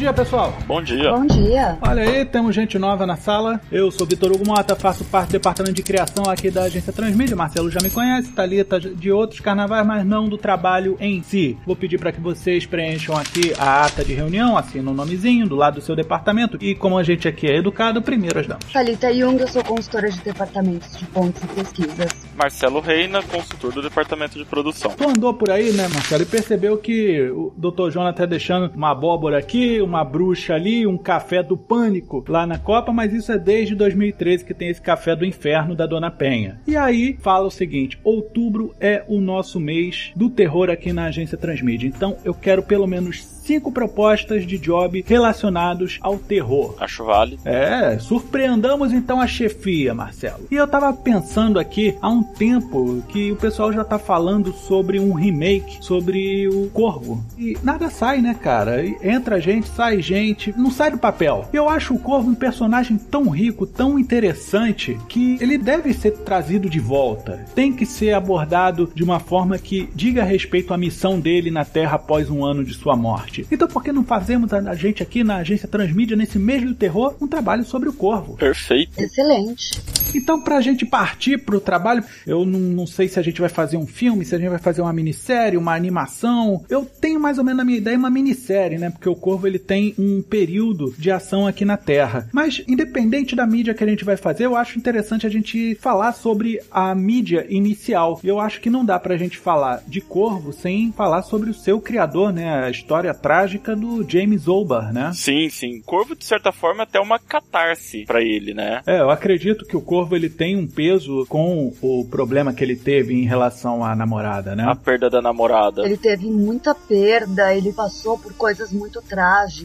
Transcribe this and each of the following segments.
Dia, pessoal. Bom dia. Bom dia. Olha aí, temos gente nova na sala. Eu sou Vitor Hugo Mota, faço parte do departamento de criação aqui da agência Transmídia. Marcelo já me conhece, Thalita de outros carnavais, mas não do trabalho em si. Vou pedir para que vocês preencham aqui a ata de reunião, assinam o nomezinho do lado do seu departamento. E como a gente aqui é educado, primeiro as damas. Thalita Jung, eu sou consultora de departamentos de pontos e pesquisas. Marcelo Reina, consultor do departamento de produção. Tu andou por aí, né, Marcelo, e percebeu que o Dr. Jonathan tá deixando uma abóbora aqui, uma bruxa ali, um café do pânico lá na Copa, mas isso é desde 2013 que tem esse café do inferno da Dona Penha. E aí fala o seguinte: outubro é o nosso mês do terror aqui na agência Transmídia. Então eu quero pelo menos cinco propostas de job relacionados ao terror. Acho vale. É, surpreendamos então a chefia, Marcelo. E eu tava pensando aqui há um tempo que o pessoal já tá falando sobre um remake sobre o Corvo. E nada sai, né, cara? Entra gente, sai gente, não sai do papel. Eu acho o Corvo um personagem tão rico, tão interessante, que ele deve ser trazido de volta. Tem que ser abordado de uma forma que diga respeito à missão dele na Terra após um ano de sua morte. Então por que não fazemos a gente aqui na agência Transmídia, nesse mês do terror, um trabalho sobre o Corvo? Perfeito. Excelente. Então, pra gente partir pro trabalho, eu não, não, sei se a gente vai fazer um filme, se a gente vai fazer uma minissérie, uma animação. Eu tenho mais ou menos na minha ideia uma minissérie, né? Porque o Corvo ele tem um período de ação aqui na Terra. Mas, independente da mídia que a gente vai fazer, eu acho interessante a gente falar sobre a mídia inicial. Eu acho que não dá pra gente falar de Corvo sem falar sobre o seu criador, né? A história trágica do James Olbar, né? Sim, sim. Corvo, de certa forma, é até uma catarse para ele, né? É, eu acredito que o Corvo ele tem um peso com o problema que ele teve em relação à namorada, né? A perda da namorada. Ele teve muita perda, ele passou por coisas muito trágicas.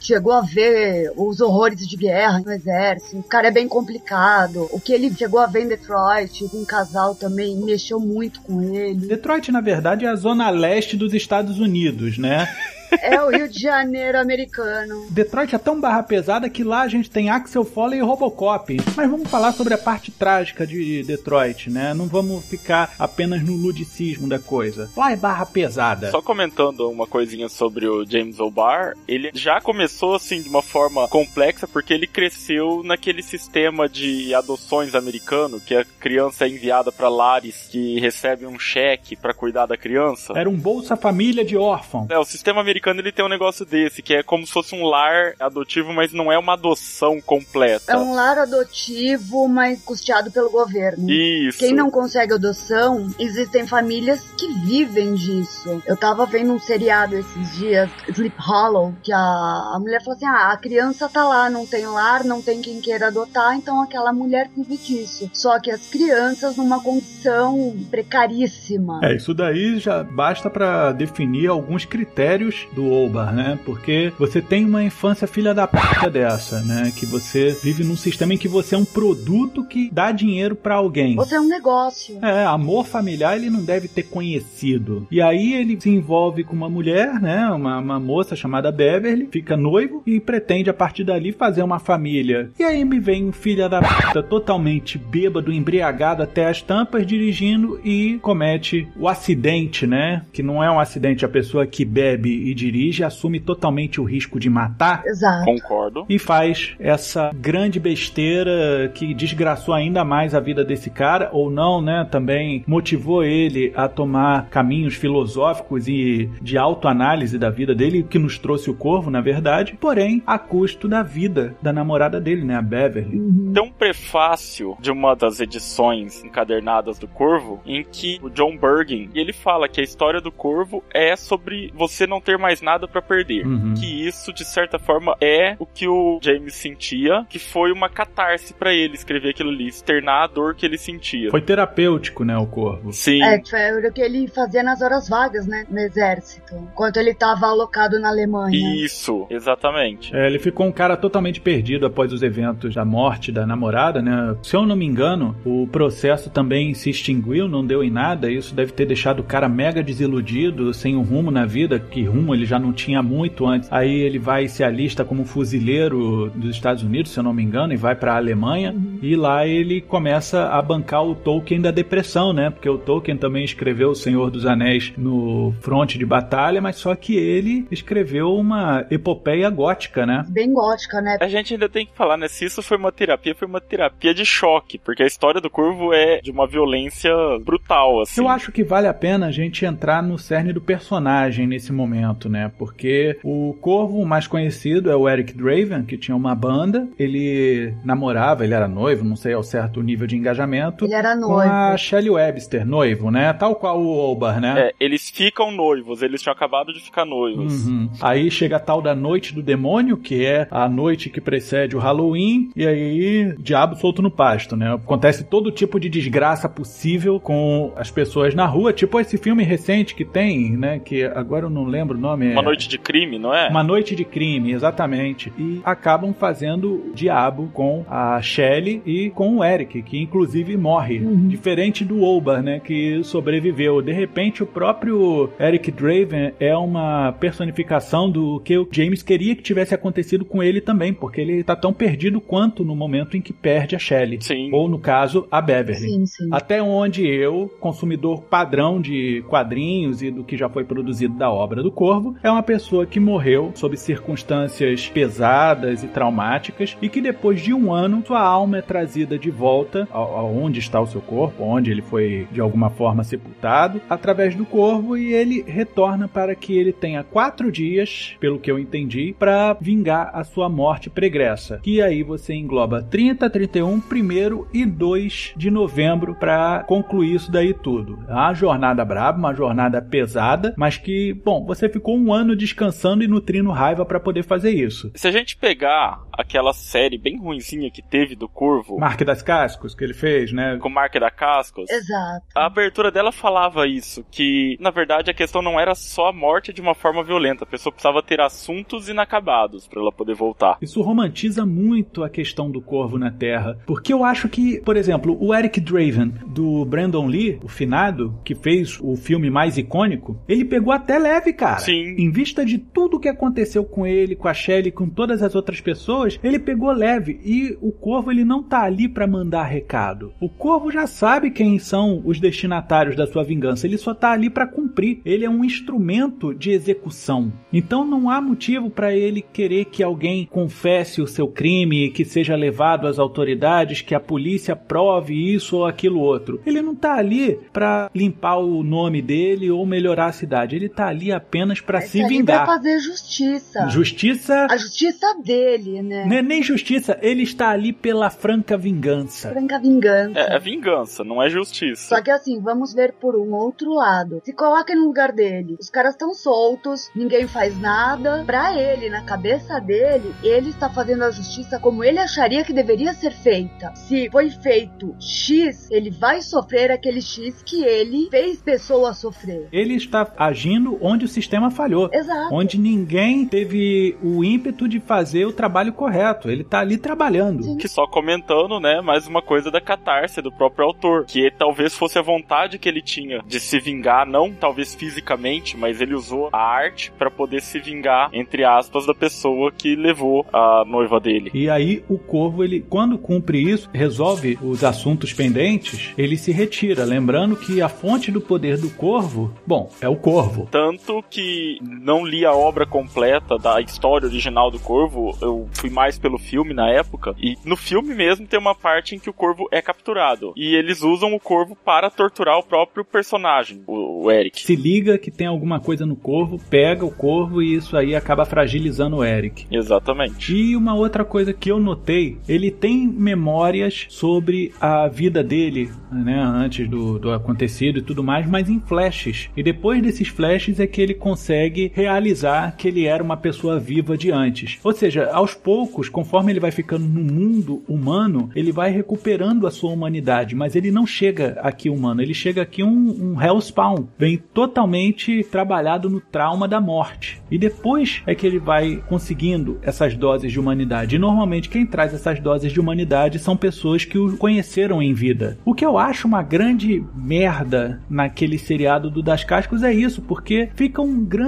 Chegou a ver os horrores de guerra no exército. O cara é bem complicado. O que ele chegou a ver em Detroit, um casal também, mexeu muito com ele. Detroit, na verdade, é a zona leste dos Estados Unidos, né? É o Rio de Janeiro americano. Detroit é tão barra pesada que lá a gente tem Axel Foley e Robocop. Mas vamos falar sobre a parte trágica de Detroit, né? Não vamos ficar apenas no ludicismo da coisa. Lá é barra pesada. Só comentando uma coisinha sobre o James O'Barr, ele já começou assim de uma forma complexa porque ele cresceu naquele sistema de adoções americano, que a criança é enviada para lares que recebe um cheque para cuidar da criança. Era um Bolsa Família de órfão. É, o sistema americano americano ele tem um negócio desse, que é como se fosse um lar adotivo, mas não é uma adoção completa. É um lar adotivo, mas custeado pelo governo. Isso. Quem não consegue adoção, existem famílias que vivem disso. Eu tava vendo um seriado esses dias, Sleep Hollow, que a, a mulher falou assim: ah, a criança tá lá, não tem lar, não tem quem queira adotar, então aquela mulher vive disso. Só que as crianças numa condição precaríssima. É, isso daí já basta para definir alguns critérios do Olbar, né? Porque você tem uma infância filha da puta dessa, né? Que você vive num sistema em que você é um produto que dá dinheiro para alguém. Você é um negócio. É, amor familiar ele não deve ter conhecido. E aí ele se envolve com uma mulher, né? Uma, uma moça chamada Beverly, fica noivo e pretende a partir dali fazer uma família. E aí me vem um filho da puta totalmente bêbado, embriagado até as tampas, dirigindo e comete o acidente, né? Que não é um acidente, a pessoa que bebe e dirige, assume totalmente o risco de matar. Exato. Concordo. E faz essa grande besteira que desgraçou ainda mais a vida desse cara, ou não, né? Também motivou ele a tomar caminhos filosóficos e de autoanálise da vida dele, que nos trouxe o corvo, na verdade, porém, a custo da vida da namorada dele, né? A Beverly. Uhum. Tem um prefácio de uma das edições encadernadas do Corvo em que o John Bergen ele fala que a história do Corvo é sobre você não ter mais nada pra perder. Uhum. Que isso, de certa forma, é o que o James sentia, que foi uma catarse pra ele escrever aquilo ali, externar a dor que ele sentia. Foi terapêutico, né? O corvo. Sim. É, foi o que ele fazia nas horas vagas, né? No exército. Enquanto ele tava alocado na Alemanha. Isso, exatamente. É, ele ficou um cara totalmente perdido após os eventos da morte da namorada, né? Se eu não me engano, o processo também se extinguiu, não deu em nada. Isso deve ter deixado o cara mega desiludido, sem um rumo na vida, que rumo ele já não tinha muito antes. Aí ele vai e se alista como fuzileiro dos Estados Unidos, se eu não me engano, e vai pra Alemanha. E lá ele começa a bancar o Tolkien da depressão, né? Porque o Tolkien também escreveu O Senhor dos Anéis no fronte de batalha, mas só que ele escreveu uma epopeia gótica, né? Bem gótica, né? A gente ainda tem que falar, né? Se isso foi uma terapia, foi uma terapia de choque, porque a história do Corvo é de uma violência brutal, assim. Eu acho que vale a pena a gente entrar no cerne do personagem nesse momento, né? Porque o Corvo mais conhecido é o Eric Draven, que tinha uma banda. Ele namorava, ele era noivo, não sei ao certo o nível de engajamento. Ele era Com noivo. a Shelley Webster, noivo, né? Tal qual o Olbar, né? É, eles ficam noivos, eles tinham acabado de ficar noivos. Uhum. Aí chega a tal da Noite do Demônio, que é a noite que precede o Halloween, e aí diabo solto no pasto, né? Acontece todo tipo de desgraça possível com as pessoas na rua, tipo esse filme recente que tem, né? Que agora eu não lembro o nome. Uma é... noite de crime, não é? Uma noite de crime, exatamente. E acabam fazendo diabo com a Shelley e com o Eric, que inclusive morre. Uhum. Diferente do Olbar, né? Que sobreviveu. De repente, o próprio Eric Draven é uma personificação do que o James queria que tivesse acontecido com ele também, porque ele tá tão perdido quanto no momento em que perde a Shelley. Sim. Ou, no caso, a Beverly. Sim, sim. Até onde eu, consumidor padrão de quadrinhos e do que já foi produzido da obra do Corvo, é uma pessoa que morreu sob circunstâncias pesadas e traumáticas e que depois de um ano sua alma é trazida de volta ao- aonde está o seu corpo, onde ele foi de alguma forma sepultado, através do Corvo e ele retorna para que ele tenha quatro dias, pelo que eu entendi, para vingar a sua morte pregressa. Que aí você engloba 30, 31, 1 e 2 de novembro para concluir isso daí tudo. É uma jornada braba, uma jornada pesada, mas que, bom, você ficou um ano descansando e nutrindo raiva para poder fazer isso. Se a gente pegar aquela série bem ruinzinha que teve do Corvo, Marque das Cascos que ele fez, né? com Marca da Cascos, Exato. a abertura dela falava isso, que na verdade a questão não era só a morte de uma forma violenta, a pessoa precisava ter assuntos inacabados pra ela poder voltar. Isso romantiza muito a questão do corvo na Terra. Porque eu acho que, por exemplo, o Eric Draven, do Brandon Lee, o finado, que fez o filme mais icônico, ele pegou até leve, cara. Sim. Em vista de tudo que aconteceu com ele, com a Shelley, com todas as outras pessoas, ele pegou leve. E o corvo, ele não tá ali pra mandar recado. O corvo já sabe quem são os destinatários da sua vingança. Ele só tá ali pra cumprir. Ele é um instrumento de execução. Então não há motivo pra ele querer que alguém confesse o seu crime, que seja levado às autoridades, que a polícia prove isso ou aquilo outro. Ele não tá ali pra limpar o nome dele ou melhorar a cidade. Ele tá ali apenas pra se vingar. Vai fazer justiça. Justiça A justiça dele, né? não é nem justiça, ele está ali pela franca vingança. Franca vingança. É, é vingança, não é justiça. Só que assim, vamos ver por um outro lado. Se coloquem no lugar dele. Os caras estão soltos, ninguém faz nada. Pra ele, na cabeça dele, ele está fazendo a justiça como ele acharia que deveria ser feita. Se foi feito X, ele vai sofrer aquele X que ele fez pessoa sofrer. Ele está agindo onde o sistema falhou. Exato. Onde ninguém teve o ímpeto de fazer o trabalho correto. Ele tá ali trabalhando. Que só comentando, né, mais uma coisa da catarse do próprio autor, que talvez fosse a vontade que ele tinha de se vingar, não talvez fisicamente, mas ele usou a arte para poder se vingar, entre aspas, da pessoa que levou a noiva dele. E aí o corvo, ele quando cumpre isso, resolve os assuntos pendentes, ele se retira, lembrando que a fonte do poder do corvo, bom, é o corvo. Tanto que não li a obra completa da história original do corvo, eu fui mais pelo filme na época, e no filme mesmo tem uma parte em que o corvo é capturado. E eles usam o corvo para torturar o próprio personagem, o, o Eric. Se liga que tem alguma coisa no corvo, pega o corvo e isso aí acaba fragilizando o Eric. Exatamente. E uma outra coisa que eu notei, ele tem memórias sobre a vida dele, né, antes do, do acontecido e tudo mais, mas em flashes. E depois desses flashes é que ele consegue realizar que ele era uma pessoa viva de antes. Ou seja, aos poucos, conforme ele vai ficando no mundo humano, ele vai recuperando a sua humanidade, mas ele não chega aqui humano, ele chega aqui um, um Hellspawn, vem totalmente trabalhado no trauma da morte. E depois é que ele vai conseguindo essas doses de humanidade. E normalmente quem traz essas doses de humanidade são pessoas que o conheceram em vida. O que eu acho uma grande merda naquele seriado do Das Cascos é isso, porque fica um grande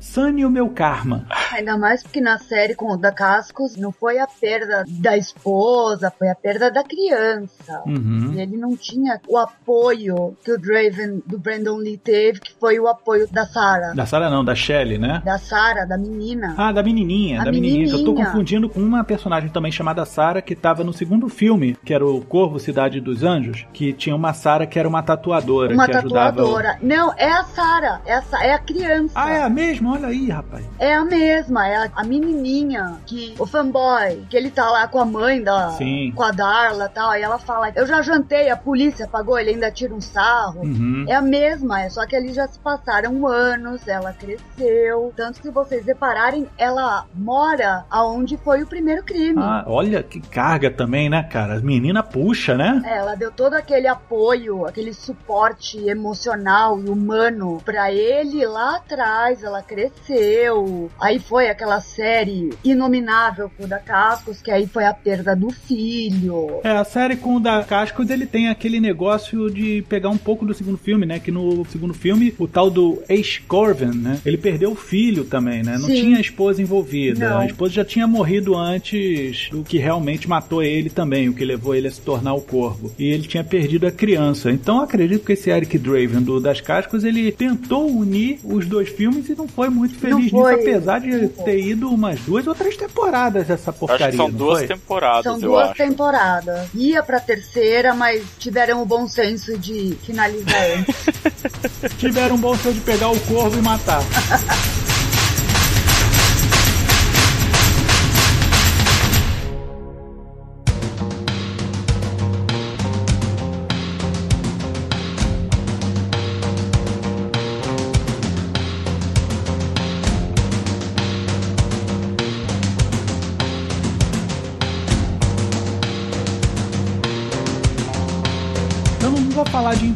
Sunny o meu karma. Ainda mais porque na série com o da Cascos não foi a perda da esposa, foi a perda da criança. Uhum. E ele não tinha o apoio que o Draven do Brandon Lee teve, que foi o apoio da Sarah. Da Sarah não, da Shelley, né? Da Sarah, da menina. Ah, da menininha, A da menininha. que Eu tô menininha. confundindo com uma personagem também chamada Sarah que tava no segundo filme, que era o Corvo Cidade dos Anjos, que tinha uma Sarah que era uma tatuadora Uma que ajudava. tatuadora. Não, é a Sarah. É a, é a criança. Ah, é a mesma? Olha aí, rapaz. É a mesma, é a, a menininha que o fanboy, que ele tá lá com a mãe da Sim. com a Darla e tal, aí ela fala: "Eu já jantei, a polícia pagou, ele ainda tira um sarro". Uhum. É a mesma, é só que ali já se passaram anos, ela cresceu. Tanto que se vocês repararem, ela mora aonde foi o primeiro crime. Ah, olha que carga também, né, cara? A menina puxa, né? É, Ela deu todo aquele apoio, aquele suporte emocional e humano pra ele lá atrás. Ela cresceu. Aí foi aquela série inominável com o da Cascos, que aí foi a perda do filho. É, a série com o da Cascos, ele tem aquele negócio de pegar um pouco do segundo filme, né? Que no segundo filme, o tal do Ace Corvin, né? Ele perdeu o filho também, né? Não Sim. tinha a esposa envolvida. Não. A esposa já tinha morrido antes do que realmente matou ele também, o que levou ele a se tornar o corvo. E ele tinha perdido a criança. Então acredito que esse Eric Draven do Das Cascos, ele tentou unir os dois filmes e não foi muito feliz foi. nisso, apesar de Não foi. ter ido umas duas ou três temporadas Acho porcaria. que são duas foi? temporadas, São eu duas acho. temporadas. Ia pra terceira, mas tiveram o bom senso de finalizar antes. tiveram um bom senso de pegar o corvo e matar.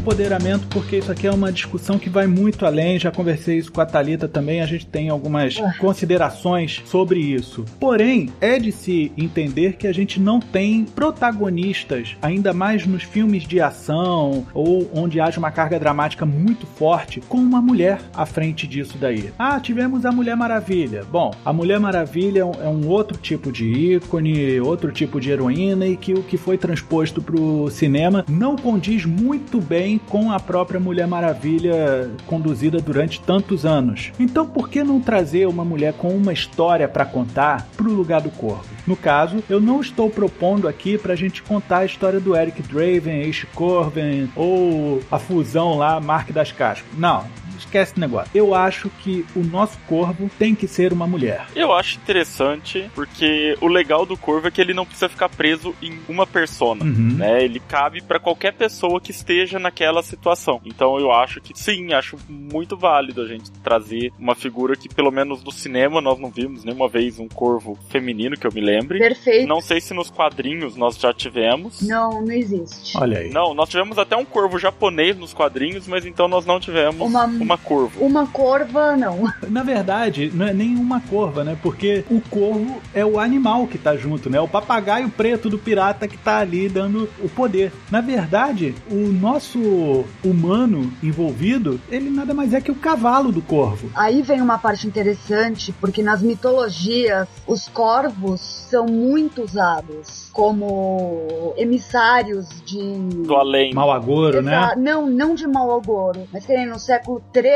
empoderamento porque isso aqui é uma discussão que vai muito além. Já conversei isso com a Thalita também. A gente tem algumas Ah. considerações sobre isso. Porém, é de se entender que a gente não tem protagonistas, ainda mais nos filmes de ação ou onde haja uma carga dramática muito forte, com uma mulher à frente disso daí. Ah, tivemos a Mulher Maravilha. Bom, a Mulher Maravilha é um, é um outro tipo de ícone, outro tipo de heroína e que o que foi transposto pro cinema não condiz muito bem com a própria Mulher Maravilha conduzida durante tantos anos. Então, por que não trazer uma mulher com uma história para contar pro lugar do corpo? No caso, eu não estou propondo aqui pra gente contar a história do Eric Draven, Ace Corvin ou a fusão lá, Mark das Cascas. Não, esquece esse negócio. Eu acho que o nosso corvo tem que ser uma mulher. Eu acho interessante, porque o legal do Corvo é que ele não precisa ficar preso em uma persona. Uhum. Né, ele cabe pra qualquer pessoa que esteja naquela situação. Então eu acho que sim, acho muito válido a gente trazer uma figura que pelo menos no cinema nós não vimos nenhuma vez um corvo feminino que eu me lembre. Perfeito. Não sei se nos quadrinhos nós já tivemos. Não, não existe. Olha aí. Não, nós tivemos até um corvo japonês nos quadrinhos, mas então nós não tivemos Uma uma, uma corva. Uma corva, não. Na verdade, não é nem uma corva, né? Porque o corvo é o animal que tá junto, né? O papagaio preto do pirata que tá ali dando o poder. Na verdade, o nosso humano envolvido, ele nada mais é que o cavalo do corvo. Aí vem uma parte interessante, porque nas mitologias, os corvos são muito usados como emissários de. Do além. Mal agouro, né? Exa- Não, não de mau agouro. Mas que nem no século XIII,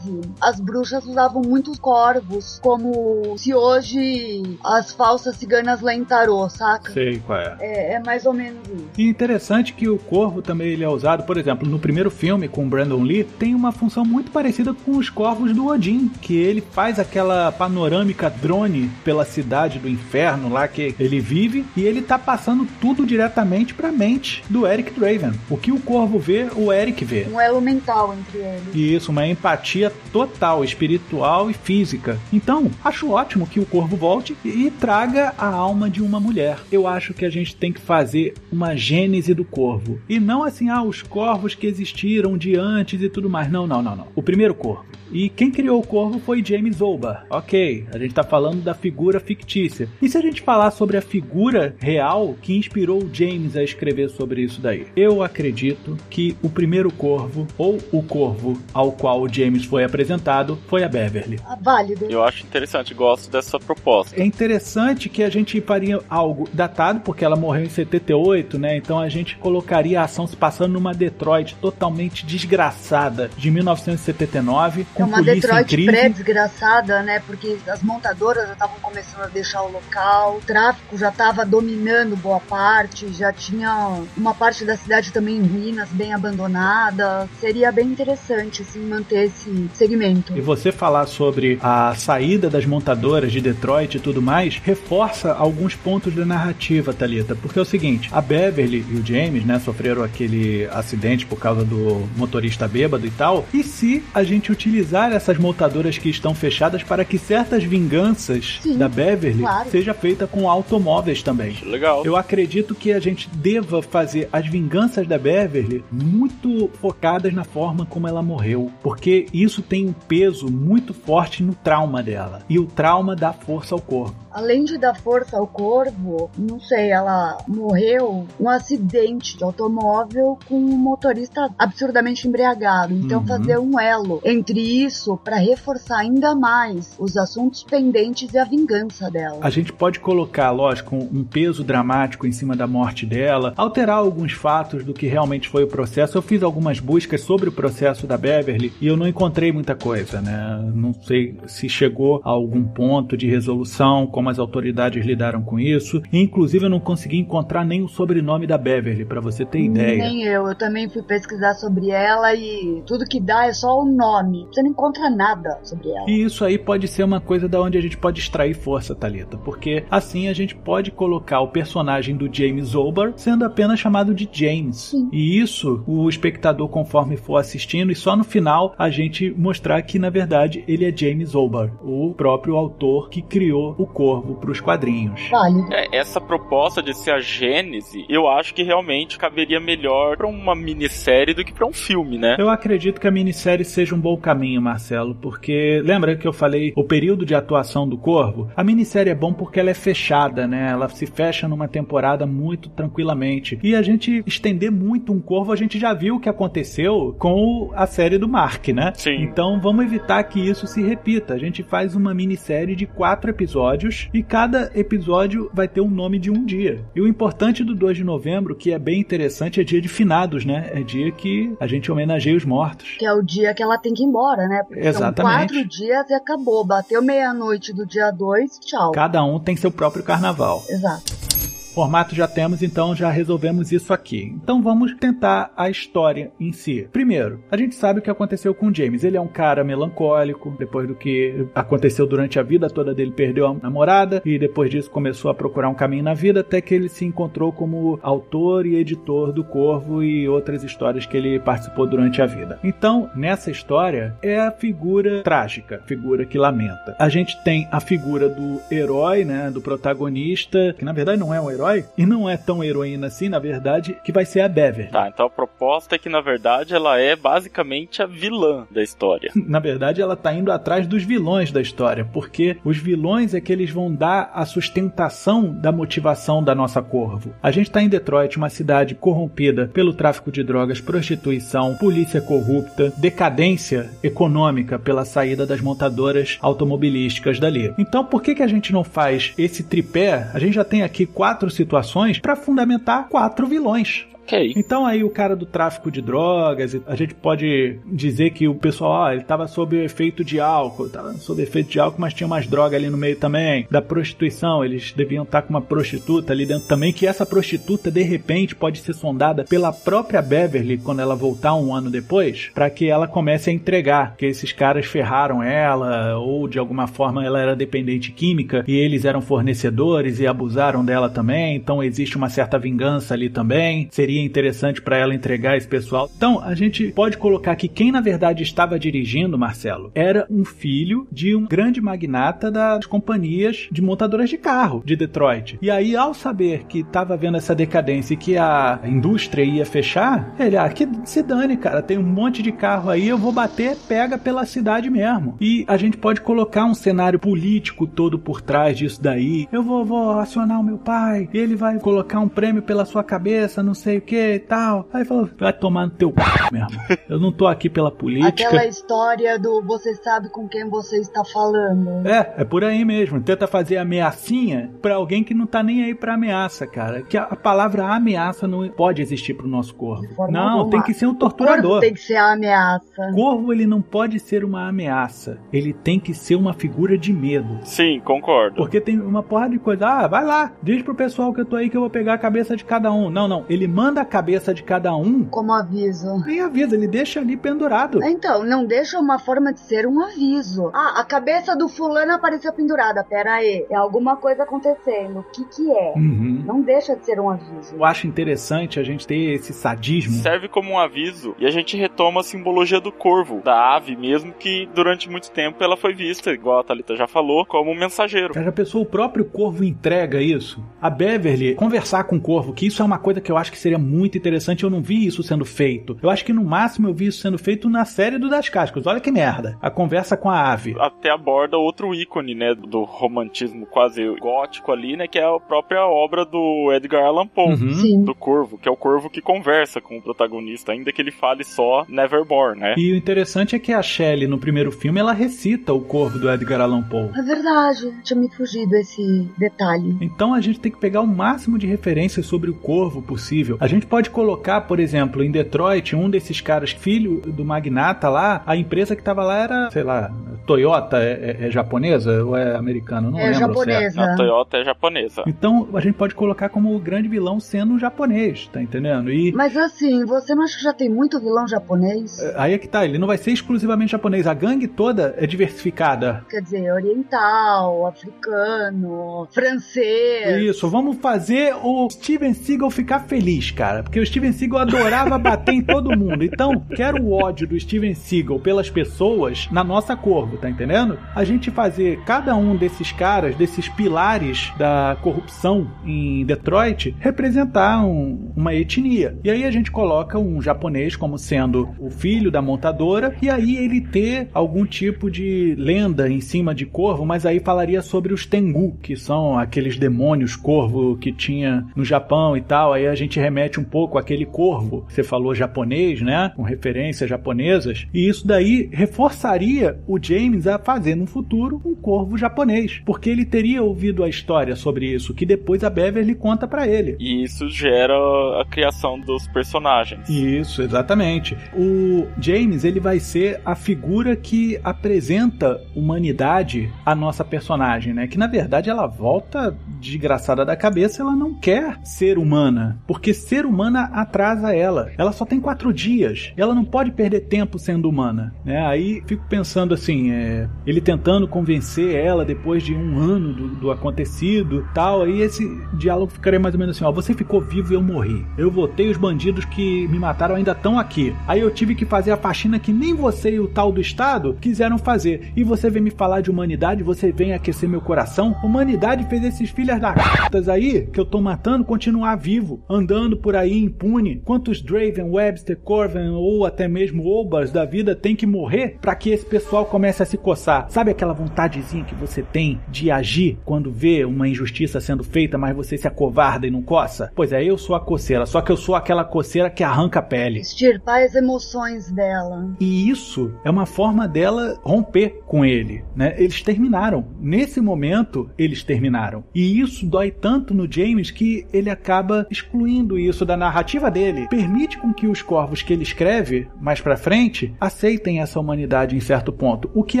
as bruxas usavam muitos corvos, como se hoje as falsas ciganas lêem tarô, saca? Sei qual é. É, é mais ou menos isso. E interessante que o corvo também ele é usado, por exemplo, no primeiro filme com o Brandon Lee, tem uma função muito parecida com os corvos do Odin, que ele faz aquela panorâmica drone pela cidade do inferno lá que ele vive e ele tá passando tudo diretamente pra mente do Eric Draven. O que o corvo vê, o Eric vê. Um elo mental entre eles. E Isso, uma empatia total, espiritual e física. Então, acho ótimo que o corvo volte e, traga a alma de uma mulher. Eu acho que a gente tem que fazer uma gênese do corvo. E não assim, ah, os corvos que existiram de antes e tudo mais. Não, não, não, não. O primeiro corvo. E quem criou o corvo foi James Oba. Ok, a gente tá falando da figura fictícia. E se a gente falar sobre a figura real que inspirou James a escrever sobre isso daí? Eu acredito que o primeiro corvo, ou o corvo ao qual o Foi apresentado, foi a Beverly. Ah, válido. Eu acho interessante, gosto dessa proposta. É interessante que a gente faria algo datado, porque ela morreu em 78, né? Então a gente colocaria a ação se passando numa Detroit totalmente desgraçada de 1979, com É uma Detroit pré-desgraçada, né? Porque as montadoras já estavam começando a deixar o local, o tráfico já estava dominando boa parte, já tinha uma parte da cidade também em ruínas, bem abandonada. Seria bem interessante, assim, manter esse segmento. E você falar sobre a saída das montadoras de Detroit e tudo mais, reforça alguns pontos da narrativa, Thalita. Porque é o seguinte, a Beverly e o James, né, sofreram aquele acidente por causa do motorista bêbado e tal. E se a gente utilizar essas montadoras que estão fechadas para que certas vinganças Sim, da Beverly claro. seja feita com automóveis também? Legal. Eu acredito que a gente deva fazer as vinganças da Beverly muito focadas na forma como ela morreu, porque isso tem um peso muito forte no trauma dela. E o trauma dá força ao corpo. Além de dar força ao corvo, não sei, ela morreu num acidente de automóvel com um motorista absurdamente embriagado. Então Uhum. fazer um elo entre isso para reforçar ainda mais os assuntos pendentes e a vingança dela. A gente pode colocar, lógico, um peso dramático em cima da morte dela, alterar alguns fatos do que realmente foi o processo. Eu fiz algumas buscas sobre o processo da Beverly e eu não encontrei muita coisa, né? Não sei se chegou a algum ponto de resolução, como as autoridades lidaram com isso. E, inclusive, eu não consegui encontrar nem o sobrenome da Beverly, para você ter ideia. Nem eu, eu também fui pesquisar sobre ela e tudo que dá é só o nome. Você não encontra nada sobre ela. E isso aí pode ser uma coisa da onde a gente pode extrair força, Thalita, porque assim a gente pode colocar o personagem do James Obar sendo apenas chamado de James. Sim. E isso o espectador conforme for assistindo e só no final a gente mostrar que na verdade ele é James Obar, o próprio autor que criou o Corvo para os quadrinhos. Válido. É, essa proposta de ser a gênese, eu acho que realmente caberia melhor pra uma minissérie do que pra um filme, né? Eu acredito que a minissérie seja um bom caminho, Marcelo, porque lembra que eu falei o período de atuação do Corvo? A minissérie é bom porque ela é fechada, né? Ela se fecha numa temporada muito tranquilamente. E a gente estender muito um Corvo, a gente já viu o que aconteceu com a série do Mark, né? Sim. Então vamos evitar que isso se repita. A gente faz uma minissérie de quatro episódios e cada episódio vai ter um nome de um dia. E o importante do 2 de novembro, que é bem interessante, é dia de finados, né? É dia que a gente homenageia os mortos. Que é o dia que ela tem que ir embora, né? Porque Exatamente. São quatro dias e acabou. Bateu meia-noite do dia 2, tchau. Cada um tem seu próprio carnaval. Exato. Formato já temos, então já resolvemos isso aqui. Então vamos tentar a história em si. Primeiro, a gente sabe o que aconteceu com James. Ele é um cara melancólico, depois do que aconteceu durante a vida toda dele, perdeu a namorada e depois disso começou a procurar um caminho na vida até que ele se encontrou como autor e editor do Corvo e outras histórias que ele participou durante a vida. Então, nessa história é a figura trágica, figura que lamenta. A gente tem a figura do herói, né, do protagonista, que na verdade não é um herói herói e não é tão heroína assim, na verdade, que vai ser a Bever. Tá, então a proposta é que na verdade ela é basicamente a vilã da história. Na verdade, ela tá indo atrás dos vilões da história, porque os vilões é que eles vão dar a sustentação da motivação da nossa Corvo. A gente tá em Detroit, uma cidade corrompida pelo tráfico de drogas, prostituição, polícia corrupta, decadência econômica pela saída das montadoras automobilísticas dali. Então, por que que a gente não faz esse tripé? A gente já tem aqui quatro situações para fundamentar quatro vilões. Ok. Então aí o cara do tráfico de drogas, a gente pode dizer que o pessoal, ah, ele tava sob o efeito de álcool, tava sob efeito de álcool, mas tinha umas drogas ali no meio também. Da prostituição, eles deviam estar com uma prostituta ali dentro também, que essa prostituta de repente pode ser sondada pela própria Beverly quando ela voltar um ano depois, para que ela comece a entregar que esses caras ferraram ela ou de alguma forma ela era dependente química e eles eram fornecedores e abusaram dela também, então existe uma certa vingança ali também. Seria interessante para ela entregar esse pessoal. Então, a gente pode colocar que quem na verdade estava dirigindo, Marcelo, era um filho de um grande magnata das companhias de montadoras de carro de Detroit. E aí, ao saber que estava vendo essa decadência e que a indústria ia fechar, ele, ah, que se dane, cara, tem um monte de carro aí, eu vou bater, pega pela cidade mesmo. E a gente pode colocar um cenário político todo por trás disso daí. Eu vou, vou acionar o meu pai, ele vai colocar um prêmio pela sua cabeça, não sei o que e tal. Aí falou, vai tomar no teu c, mesmo. Eu não tô aqui pela política. Aquela história do você sabe com quem você está falando. É, é por aí mesmo. Tenta fazer ameaçinha pra alguém que não tá nem aí pra ameaça, cara. Que a, a palavra ameaça não pode existir pro nosso corpo. Não, alguma. tem que ser um O corpo torturador. tem que ser a ameaça. Corvo ele não pode ser uma ameaça. Ele tem que ser uma figura de medo. Sim, concordo. Porque tem uma porrada de coisa. Ah, vai lá, diz pro pessoal que eu tô aí que eu vou pegar a cabeça de cada um. Não, não. Ele manda a cabeça de cada um Como aviso. e avisa, ele deixa ali pendurado. Então, não deixa uma forma de ser um aviso. Ah, a cabeça do fulano apareceu pendurada. Pera aí, é alguma coisa acontecendo. O que que é? Uhum. Não deixa de ser um aviso. Eu acho interessante a gente ter esse sadismo. Serve como um aviso e a gente retoma a simbologia do corvo, da ave mesmo, que durante muito tempo ela foi vista, igual a Thalita já falou, como um mensageiro. Já pensou, o próprio Corvo entrega isso? A Beverly conversar com o Corvo, que isso é uma coisa que eu acho que seria muito interessante, eu não vi isso sendo feito. Eu acho que no máximo eu vi isso sendo feito na série do Das Cascas. Olha que merda. A conversa com a ave. Até aborda outro ícone, né, do romantismo quase gótico ali, né, que é a própria obra do Edgar Allan Poe. Uhum. Do corvo, que é o corvo que conversa com o protagonista, ainda que ele fale só Nevermore, né? E o interessante é que a Shelley, no primeiro filme, ela recita o Corvo do Edgar Allan Poe. É verdade, tinha me fugido esse detalhe. Então a gente tem que pegar o máximo de referências sobre o corvo possível. A gente pode colocar, por exemplo, em Detroit, um desses caras, filho do magnata lá, a empresa que tava lá era, sei lá, Toyota é, é- é japonesa ou é americana? Não é lembro certo. japonesa. A Toyota é japonesa. Então a gente pode colocar como o grande vilão sendo um japonês, tá entendendo? E Mas assim, você não acha que já tem muito vilão japonês? aí é que tá, ele não vai ser exclusivamente japonês. A gangue toda é diversificada. Quer dizer, oriental, africano, francês. Isso, vamos fazer o Steven Seagal ficar feliz, cara. Porque o Steven Seagal adorava bater em todo mundo. Então, quero o ódio do Steven Seagal pelas pessoas na nossa corvo, tá entendendo? A gente fazer cada um desses caras, desses pilares da corrupção em Detroit, representar um- uma etnia. E aí a gente coloca um japonês como sendo o filho da montadora, e aí ele ter algum tipo de lenda em cima de corvo, mas aí falaria sobre os Tengu, que são aqueles demônios corvo que tinha no Japão e tal. Aí a gente remete um pouco àquele corvo que você falou japonês, né? Com referências japonesas. E isso daí reforçaria o James a fazer no futuro um corvo japonês, porque ele teria ouvido a história sobre isso, que depois a Beverly conta pra ele. E isso gera a criação dos personagens. Isso, exatamente. O James, ele vai ser a figura que apresenta humanidade à nossa personagem, né? Que na verdade ela volta desgraçada da cabeça, ela não quer ser humana, porque ser humana atrasa ela. Ela só tem quatro dias, ela não pode perder tempo sendo humana, né? Aí fico pensando assim, é, ele tentando convencer ela depois de um ano do, do acontecido tal. Aí esse diálogo ficaria mais ou menos assim: ó, você ficou vivo e eu morri. Eu votei, os bandidos que me mataram ainda estão aqui. Aí eu tive que fazer a faxina que nem você e o tal do Estado quiseram fazer. E você vem me falar de humanidade, você vem aquecer meu coração. Humanidade fez esses filhas da putas aí que eu tô matando continuar vivo, andando por aí impune. Quantos Draven, Webster, Corvin ou até mesmo Obas da vida tem que morrer para que esse pessoal comece a se coçar? Sabe aquela vontadezinha que você tem de agir quando vê uma injustiça sendo feita, mas você se acovarda e não coça? Pois é, eu sou a coceira, só que eu sou aquela coceira que arranca a pele. Extirpar as emoções dela. E isso é uma forma dela romper com ele, né? Eles terminaram. Nesse momento, eles terminaram. E isso dói tanto no James que ele acaba excluindo isso da narrativa dele. Permite com que os corvos que ele escreve mais para frente aceitem essa humanidade em certo ponto, o que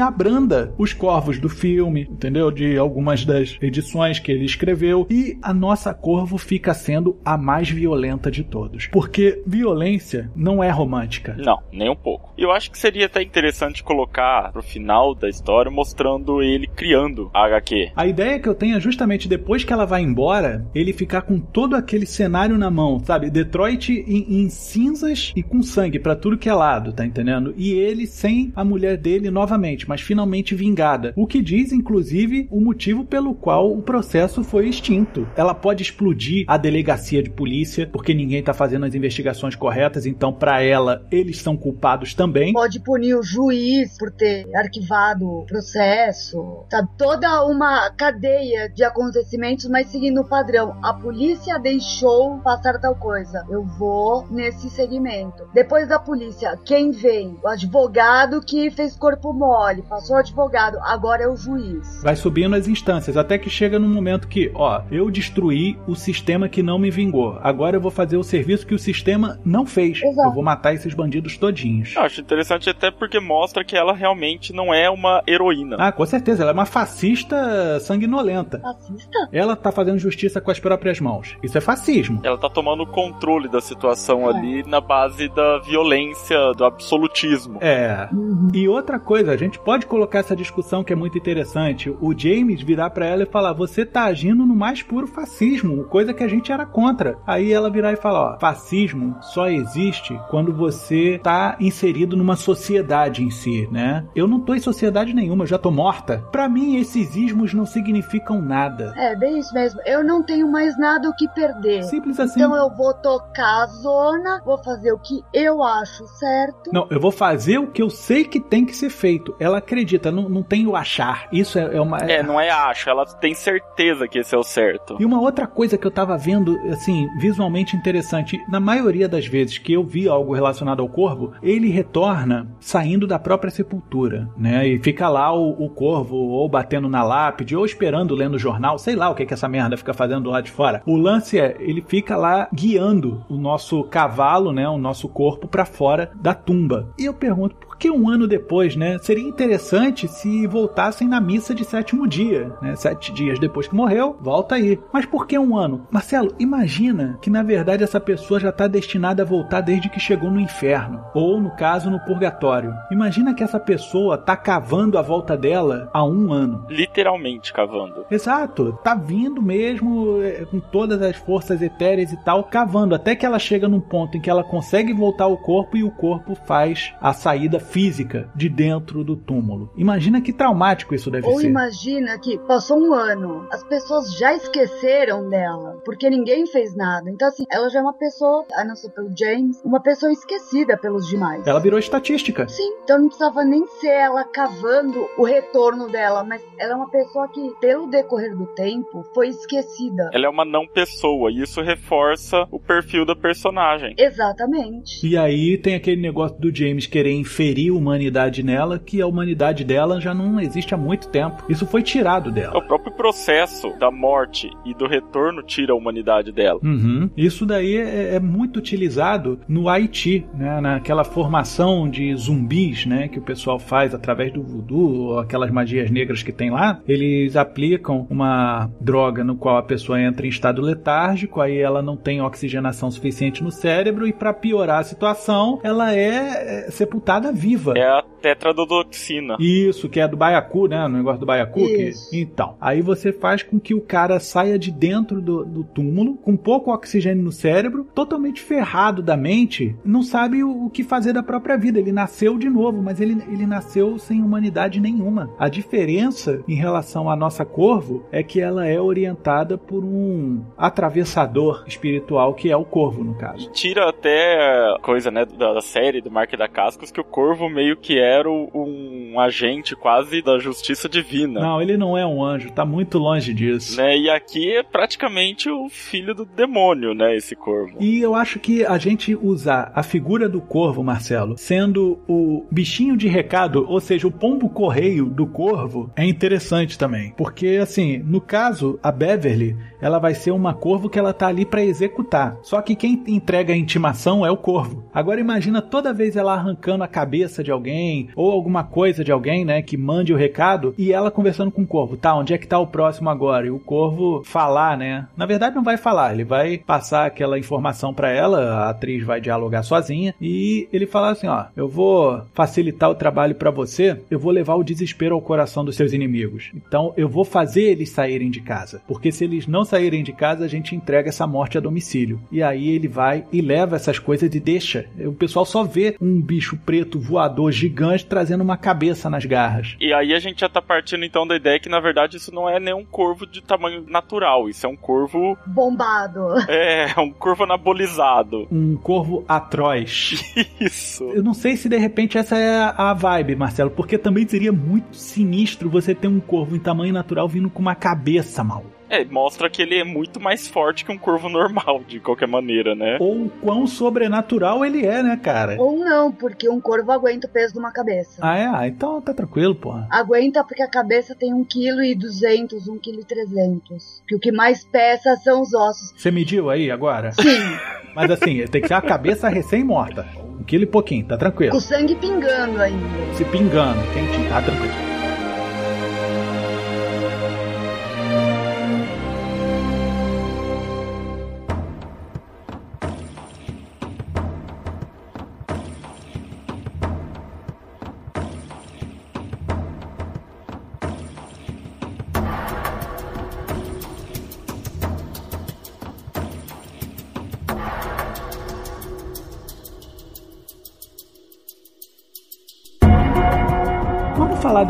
abranda os corvos do filme, entendeu? De algumas das edições que ele escreveu e a nossa corvo fica sendo a mais violenta de todos, porque violência não é romântica. Não, nem um pouco. Eu acho que seria até interessante colocar pro final da história mostrando ele criando a HQ. A ideia que eu tenho é justamente depois que ela vai embora, ele ficar com todo aquele cenário na mão, sabe? Detroit em, em cinzas e com sangue para tudo que é lado, tá entendendo? E ele sem a mulher dele novamente, mas finalmente vingada. O que diz, inclusive, o motivo pelo qual o processo foi extinto. Ela pode explodir a delegacia de polícia porque ninguém tá fazendo as investigações corretas, então para ela eles são culpados também. Pode punir o juiz por ter arquivado o processo, sabe? Toda uma cadeia de acontecimentos, mas seguindo o padrão. A polícia deixou passar tal coisa. Eu vou nesse segmento. Depois da polícia, quem vem? O advogado que fez corpo mole, passou o advogado, agora é o juiz. Vai subindo as instâncias, até que chega num momento que, ó, eu destruí o sistema que não me vingou. Agora eu vou fazer o serviço que o sistema não fez. Exato. Eu vou matar esses bandidos todinhos. Eu acho interessante até porque mostra que ela realmente não é uma heroína. Ah, com certeza, ela é uma fascista sanguinolenta. Fascista? Ela tá fazendo justiça com as próprias mãos. Isso é fascismo. Ela tá tomando o controle da situação ali na base da violência, do absolutismo. É. E outra coisa, a gente pode colocar essa discussão que é muito interessante. O James virar pra ela e falar: Você tá agindo no mais puro fascismo, coisa que a gente era contra. Aí ela virar e falar: Ó, fascismo só existe quando você tá inserido numa sociedade em si, né? Eu não tô em sociedade nenhuma, eu já tô morta. Pra mim, esses ismos não significam nada. É, bem isso mesmo. Eu não tenho mais nada o que perder. Simples assim. Então eu vou tocar a zona, vou fazer o que eu acho certo. Não, eu vou fazer o que eu sei que tem que ser feito. Ela acredita, não, não tem o achar. Isso é, é uma. É, não é acho, ela tem certeza que esse é o certo. E uma outra coisa que eu tava vendo, assim, visualmente interessante, na maioria das vezes que eu vi algo relacionado ao corvo, ele retorna saindo da própria sepultura, né? E fica lá o, o corvo ou batendo na lápide, ou esperando lendo o jornal, sei lá o que, que essa merda fica fazendo do lado de fora. O lance é, ele fica lá guiando o nosso cavalo, né? O nosso corpo para fora da tumba. E eu pergunto, por que um ano depois, né? Seria interessante se voltassem na missa de sétimo dia, né? Sete dias depois que morreu, volta aí. Mas por que um ano? Marcelo, imagina que na verdade essa pessoa já está destinada a voltar desde que chegou no inferno, ou no caso no purgatório. Imagina que essa pessoa tá cavando a volta dela há um ano. Literalmente cavando. Exato, tá vindo mesmo é, com todas as forças etéreas e tal, cavando até que ela chega num ponto em que ela consegue voltar ao corpo e o corpo faz a saída física de dentro do túmulo. Imagina que traumático isso deve Ou ser. imagina que passou um ano, as pessoas já esqueceram dela, porque ninguém fez nada. Então, assim, ela já é uma pessoa, a não ser pelo James, uma pessoa esquecida pelos demais. Ela virou estatística. Sim, então não precisava nem ser ela cavando o retorno dela, mas ela é uma pessoa que, pelo decorrer do tempo, foi esquecida. Ela é uma não pessoa e isso reforça o perfil da personagem. Exatamente. E aí tem aquele negócio do James querer inferir humanidade nela, que a humanidade dela já não existe há muito tempo. Isso foi tirado O dela. próprio processo da morte e do retorno tira a humanidade dela. Uhum. Isso daí é, é muito utilizado no Haiti, né? naquela formação de zumbis né? que o pessoal faz através do voodoo, ou aquelas magias negras que tem lá. Eles aplicam uma droga no qual a pessoa entra em estado letárgico, aí ela não tem oxigenação suficiente no cérebro, e para piorar a situação, ela é é sepultada viva. É a tetradodoxina. Isso, que é do baiacu, né? O negócio do baiacu. Que... Então, aí você faz com que o cara saia de dentro do, do, túmulo, com pouco oxigênio no cérebro, totalmente ferrado da mente, não sabe o, o, que fazer da própria vida. Ele nasceu de novo, mas ele, ele nasceu sem humanidade nenhuma. A diferença em relação à nossa corvo é que ela é orientada por um atravessador espiritual que é o corvo, no caso. Tira até coisa, né, da série do Mark da Cascos que o corvo meio que era um agente quase da justiça divina. Não, ele não é um anjo, tá muito longe disso. Né? E aqui é praticamente o filho do demônio, né, esse corvo. E eu acho que a gente usar a figura do corvo, Marcelo, sendo o bichinho de recado, ou seja, o pombo correio do corvo, é interessante também. Porque assim, no caso, a Beverly, ela vai ser uma corvo que ela tá ali para executar. Só que quem entrega a intimação é o corvo. Agora imagina toda vez ela arrancando a cabeça de alguém ou alguma coisa de alguém, né, que mande o recado e ela conversando com o corvo. Tá, onde é que tá o próximo agora? E o corvo falar, né? Na verdade não vai falar, ele vai passar aquela informação para ela, a atriz vai dialogar sozinha e ele fala assim, ó, eu vou facilitar o trabalho para você, eu vou levar o desespero ao coração dos seus inimigos. Então eu vou fazer eles saírem de casa, porque se eles não saírem de casa, a gente entrega essa morte a domicílio. E aí ele vai e leva essas coisas e deixa. O pessoal só vê um bicho preto voador gigante trazendo uma cabeça nas garras. E aí a gente já tá partindo então da ideia que na verdade isso não é nenhum corvo de tamanho natural, isso é um corvo bombado. É, um corvo anabolizado. Um corvo atroz. Isso. Eu não sei se de repente essa é a vibe, Marcelo, porque também seria muito sinistro você ter um corvo em tamanho natural vindo com uma cabeça mal. É, mostra que ele é muito mais forte que um corvo normal, de qualquer maneira, né? Ou quão sobrenatural ele é, né, cara? Ou não, porque um corvo aguenta o peso de uma cabeça. Ah, é? Ah, então tá tranquilo, porra. Aguenta porque a cabeça tem 1,2 kg, 1,3 kg. Que o que mais pesa são os ossos. Você mediu aí agora? Sim. Mas assim, tem que ser a cabeça recém-morta. Um quilo e pouquinho, tá tranquilo. Com o sangue pingando ainda. Se pingando, quentinho, tá tranquilo.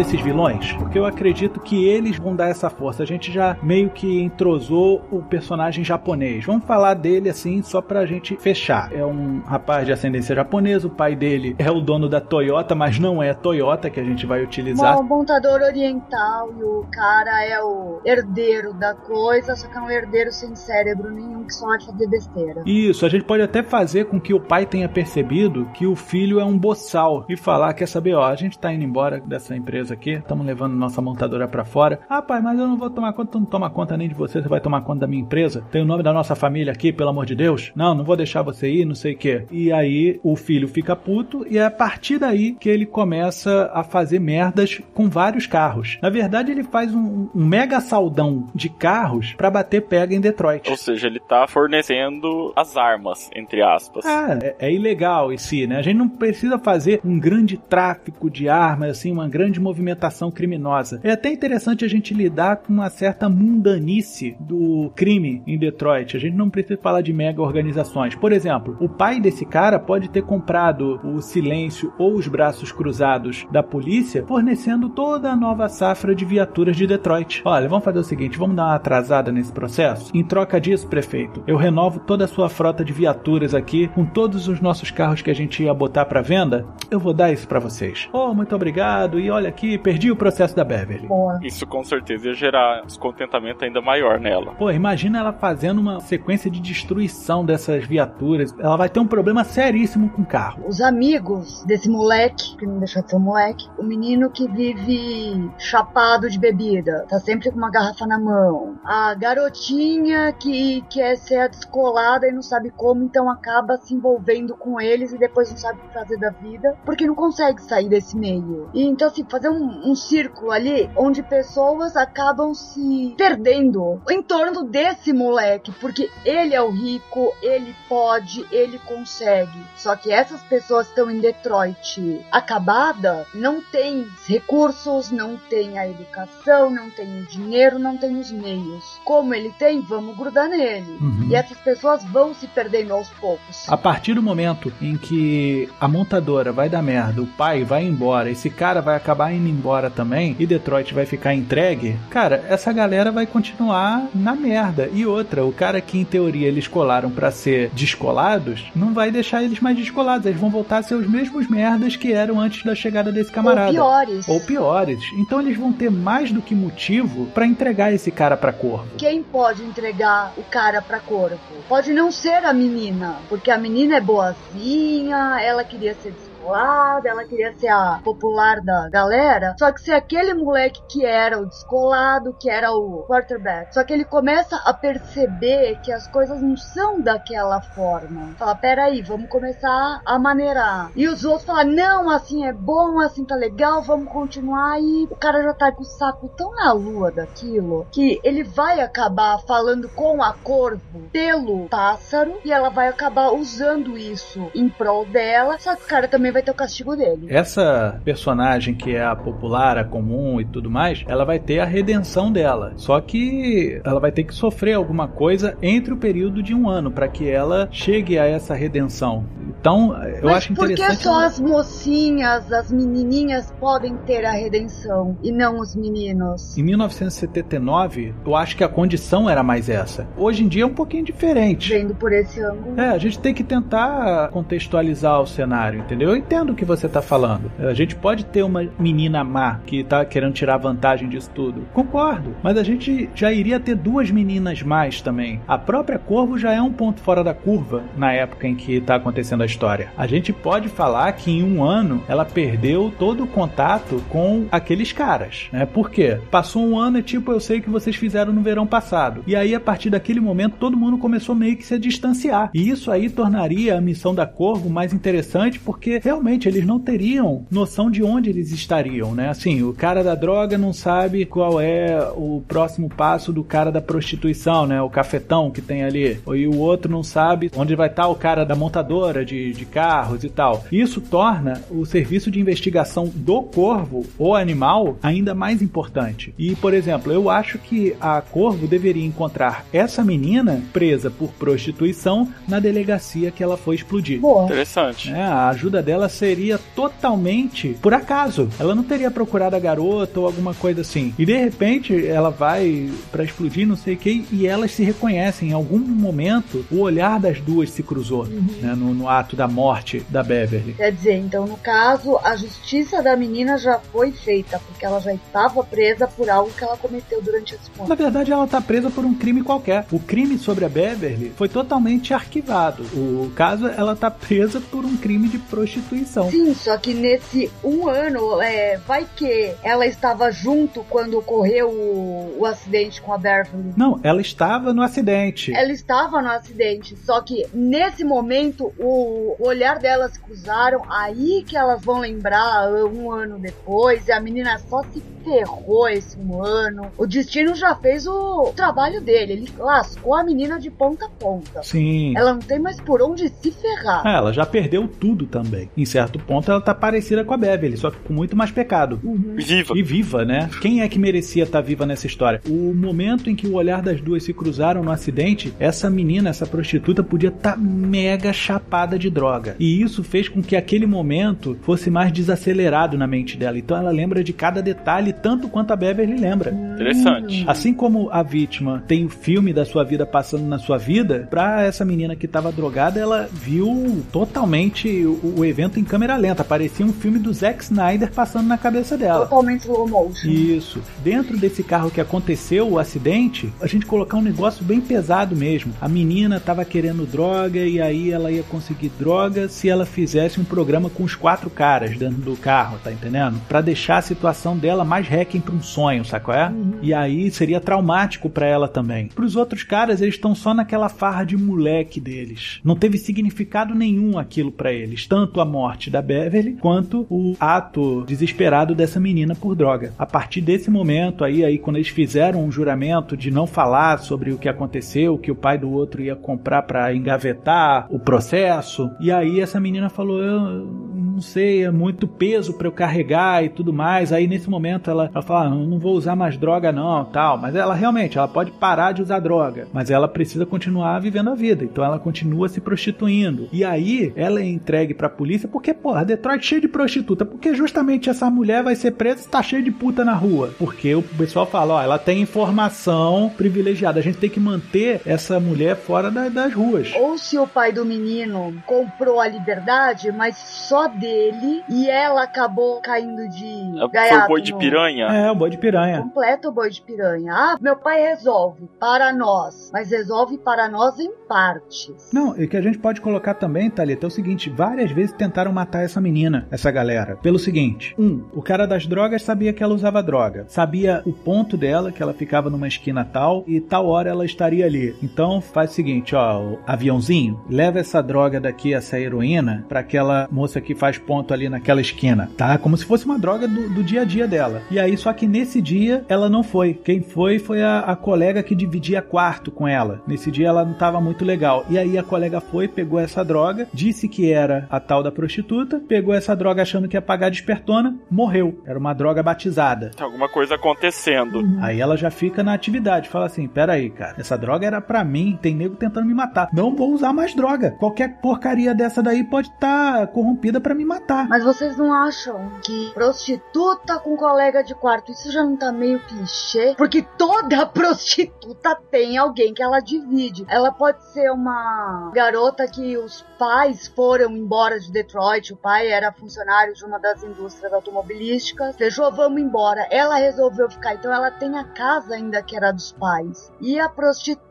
Desses vilões? Porque eu acredito que eles vão dar essa força. A gente já meio que entrosou o personagem japonês. Vamos falar dele assim, só pra gente fechar. É um rapaz de ascendência japonesa, o pai dele é o dono da Toyota, mas não é a Toyota que a gente vai utilizar. Um montador oriental e o cara é o herdeiro da coisa, só que é um herdeiro sem cérebro nenhum que só vai fazer besteira. Isso, a gente pode até fazer com que o pai tenha percebido que o filho é um boçal e falar, quer saber, ó, a gente tá indo embora dessa empresa empresa aqui, estamos levando nossa montadora para fora. Ah, pai, mas eu não vou tomar conta, tu não toma conta nem de você, você vai tomar conta da minha empresa. Tem o nome da nossa família aqui, pelo amor de Deus. Não, não vou deixar você ir, não sei o quê. E aí o filho fica puto e é a partir daí que ele começa a fazer merdas com vários carros. Na verdade, ele faz um, um mega saldão de carros para bater pega em Detroit. Ou seja, ele tá fornecendo as armas, entre aspas. É, é, é ilegal em si, né? A gente não precisa fazer um grande tráfico de armas, assim, uma grande de movimentação criminosa. É até interessante a gente lidar com uma certa mundanice do crime em Detroit. A gente não precisa falar de mega organizações. Por exemplo, o pai desse cara pode ter comprado o silêncio ou os braços cruzados da polícia, fornecendo toda a nova safra de viaturas de Detroit. Olha, vamos fazer o seguinte, vamos dar uma atrasada nesse processo? Em troca disso, prefeito, eu renovo toda a sua frota de viaturas aqui com todos os nossos carros que a gente ia botar para venda. Eu vou dar isso para vocês. Oh, muito obrigado. E olha aqui, perdi o processo da Beverly. Boa. Isso com certeza ia gerar descontentamento ainda maior nela. Pô, imagina ela fazendo uma sequência de destruição dessas viaturas. Ela vai ter um problema seríssimo com o carro. Os amigos desse moleque, que não deixa de ser um moleque, o menino que vive chapado de bebida, tá sempre com uma garrafa na mão. A garotinha que quer ser a descolada e não sabe como, então acaba se envolvendo com eles e depois não sabe o que fazer da vida, porque não consegue sair desse meio. E então, assim, fazer um, um círculo ali onde pessoas acabam se perdendo em torno desse moleque, porque ele é o rico, ele pode, ele consegue. Só que essas pessoas estão em Detroit acabada, não tem recursos, não tem a educação, não tem o dinheiro, não tem os meios. Como ele tem, vamos grudar nele. Uhum. E essas pessoas vão se perdendo aos poucos. A partir do momento em que a montadora vai dar merda, o pai vai embora, esse cara vai acabar indo embora também e Detroit vai ficar entregue, cara, essa galera vai continuar na merda. E outra, o cara que em teoria eles colaram para ser descolados, não vai deixar eles mais descolados, eles vão voltar a ser os mesmos merdas que eram antes da chegada desse camarada. Ou piores. Ou piores. Então eles vão ter mais do que motivo para entregar esse cara pra corvo. Quem pode entregar o cara pra corvo? Pode não ser a menina, porque a menina é boazinha, ela queria ser descolada, ela queria ser a popular da galera. Só que se aquele moleque que era o descolado, que era o quarterback, só que ele começa a perceber que as coisas não são daquela forma. Fala, peraí, vamos começar a maneirar. E os outros falam, não, assim é bom, assim tá legal, vamos continuar. E o cara já tá com o saco tão na lua daquilo que ele vai acabar falando com a corvo pelo pássaro e ela vai acabar usando isso em prol dela. Só que o cara também vai ter o castigo dele. Essa personagem que é a popular, a comum e tudo mais, ela vai ter a redenção dela. Só que ela vai ter que sofrer alguma coisa entre o período de um ano para que ela chegue a essa redenção. Então, eu Mas acho por que interessante. só as mocinhas, as menininhas podem ter a redenção e não os meninos? Em 1979, eu acho que a condição era mais essa. Hoje em dia é um pouquinho diferente. Vendo por esse ângulo. É, a gente tem que tentar contextualizar o cenário, entendeu? Entendo o que você tá falando. A gente pode ter uma menina má que tá querendo tirar vantagem disso tudo. Concordo. Mas a gente já iria ter duas meninas mais também. A própria Corvo já é um ponto fora da curva na época em que tá acontecendo a história. A gente pode falar que em um ano ela perdeu todo o contato com aqueles caras, né? Por quê? Passou um ano e tipo, eu sei o que vocês fizeram no verão passado. E aí, a partir daquele momento, todo mundo começou meio que se distanciar. E isso aí tornaria a missão da Corvo mais interessante, porque realmente eles não teriam noção de onde eles estariam, né? Assim, o cara da droga não sabe qual é o próximo passo do cara da prostituição, né? O cafetão que tem ali. E o outro não sabe onde vai estar o cara da montadora de, de carros e tal. Isso torna o serviço de investigação do corvo, ou animal, ainda mais importante. E, por exemplo, eu acho que a Corvo deveria encontrar essa menina presa por prostituição na delegacia que ela foi explodir. Boa. Interessante. É, a ajuda dela seria totalmente por acaso. Ela não teria procurado a garota ou alguma coisa assim. E de repente ela vai pra explodir, não sei o que, e elas se reconhecem. Em algum momento o olhar das duas se cruzou né, no, no ato da morte da Beverly. Quer dizer, então no caso, a justiça da menina já foi feita, porque ela já estava presa por algo que ela cometeu durante esse Na ponto. verdade, ela tá presa por um crime qualquer. O crime sobre a Beverly foi totalmente arquivado. O caso, ela tá presa por um crime de prostituição. Sim, só que nesse um ano, é, vai que ela estava junto quando ocorreu o, o acidente com a Beverly. Não, ela estava no acidente. Ela estava no acidente, só que nesse momento o olhar delas cruzaram, aí que elas vão lembrar um ano depois, e a menina só se ferrou esse um ano. O destino já fez o trabalho dele, ele lascou a menina de ponta a ponta. Sim. Ela não tem mais por onde se ferrar. Ah, ela já perdeu tudo também. Em certo ponto, ela tá parecida com a Beverly, só que com muito mais pecado. Viva. E viva, né? Quem é que merecia estar viva nessa história? O momento em que o olhar das duas se cruzaram no acidente, essa menina, essa prostituta, podia estar mega chapada de droga. E isso fez com que aquele momento fosse mais desacelerado na mente dela. Então ela lembra de cada detalhe tanto quanto a Beverly lembra. Interessante. Assim como a vítima tem o filme da sua vida passando na sua vida, pra essa menina que tava drogada, ela viu totalmente o, o evento em câmera lenta. Parecia um filme do Zack Snyder passando na cabeça dela. Totalmente slow motion. Isso. Dentro desse carro que aconteceu o acidente, a gente colocar um negócio bem pesado mesmo. A menina tava querendo droga e aí ela ia conseguir droga se ela fizesse um programa com os quatro caras dentro do carro, tá entendendo? Pra deixar a situação dela mais hacking pra um sonho, saco é? Uhum. E aí seria traumático para ela também. Pros outros caras, eles estão só naquela farra de moleque deles. Não teve significado nenhum aquilo para eles, tanto a morte da Beverly quanto o ato desesperado dessa menina por droga. A partir desse momento aí, aí quando eles fizeram um juramento de não falar sobre o que aconteceu, que o pai do outro ia comprar para engavetar o processo, e aí essa menina falou: "Eu não sei, é muito peso para eu carregar e tudo mais". Aí nesse momento ela, ela fala: ah, "Não vou usar mais droga não", tal, mas ela realmente, ela pode parar de usar droga, mas ela precisa continuar vivendo a vida. Então ela continua se prostituindo. E aí ela é entregue pra polícia porque, porra, Detroit é cheio de prostituta. Porque justamente essa mulher vai ser presa e tá cheia de puta na rua. Porque o pessoal fala, ó, ela tem informação privilegiada. A gente tem que manter essa mulher fora da, das ruas. Ou se o pai do menino comprou a liberdade, mas só dele, e ela acabou caindo de. É, foi o boi de piranha? É, o boi de piranha. Completo boi de piranha. Ah, meu pai resolve para nós, mas resolve para nós em partes. Não, e que a gente pode colocar também, Thalita, é o seguinte: várias vezes tentaram matar essa menina, essa galera. Pelo seguinte: um, o cara das drogas sabia que ela usava droga, sabia o ponto dela, que ela ficava numa esquina tal, e tal hora ela estaria ali. Então faz o seguinte: ó, o aviãozinho, leva essa droga daqui, essa heroína, para aquela moça que faz ponto ali naquela esquina, tá? Como se fosse uma droga do, do dia a dia dela. E aí, só que nesse dia ela não foi. Quem foi foi a, a colega que dividia quarto com ela. Nesse dia ela não estava muito legal. E aí a colega foi, pegou essa droga, disse que era a tal da prostituta, pegou essa droga achando que ia pagar despertona, morreu. Era uma droga batizada. Tem alguma coisa acontecendo. Uhum. Aí ela já fica na atividade, fala assim: pera aí, cara, essa droga era para mim, tem nego tentando me matar. Não vou usar mais droga. Qualquer porcaria dessa daí pode estar tá corrompida para me matar. Mas vocês não acham que prostituta com colega de quarto, isso já não tá meio clichê? Porque toda prostituta tem alguém que ela divide. Ela pode ser uma garota que os pais foram embora de Detroit, o pai era funcionário de uma das indústrias automobilísticas, fechou, vamos embora. Ela resolveu ficar, então ela tem a casa ainda que era dos pais. E a prostituta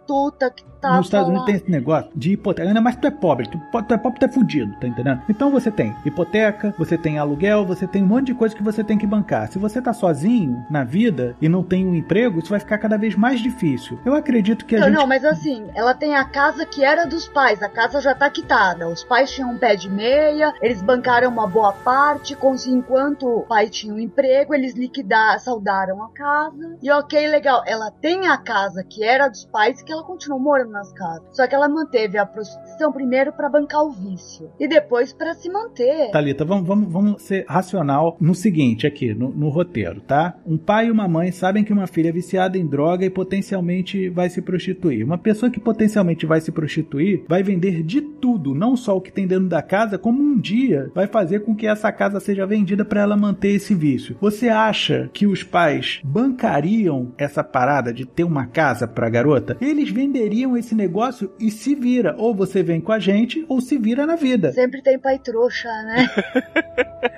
que Tá Nos Estados Unidos tem esse negócio de hipoteca. Ainda mais tu é pobre. Tu, tu é pobre, tu é fudido, tá entendendo? Então você tem hipoteca, você tem aluguel, você tem um monte de coisa que você tem que bancar. Se você tá sozinho na vida e não tem um emprego, isso vai ficar cada vez mais difícil. Eu acredito que a não, gente... Não, mas assim, ela tem a casa que era dos pais. A casa já tá quitada. Os pais tinham um pé de meia, eles bancaram uma boa parte. Enquanto o pai tinha um emprego, eles liquidaram, saudaram a casa. E ok, legal. Ela tem a casa que era dos pais que ela continuou morando nas casas. Só que ela manteve a prostituição primeiro para bancar o vício e depois para se manter. Talita, vamos, vamos, vamos ser racional no seguinte aqui, no, no roteiro, tá? Um pai e uma mãe sabem que uma filha é viciada em droga e potencialmente vai se prostituir. Uma pessoa que potencialmente vai se prostituir vai vender de tudo, não só o que tem dentro da casa, como um dia vai fazer com que essa casa seja vendida para ela manter esse vício. Você acha que os pais bancariam essa parada de ter uma casa para garota? Eles venderiam esse negócio e se vira. Ou você vem com a gente, ou se vira na vida. Sempre tem pai trouxa, né?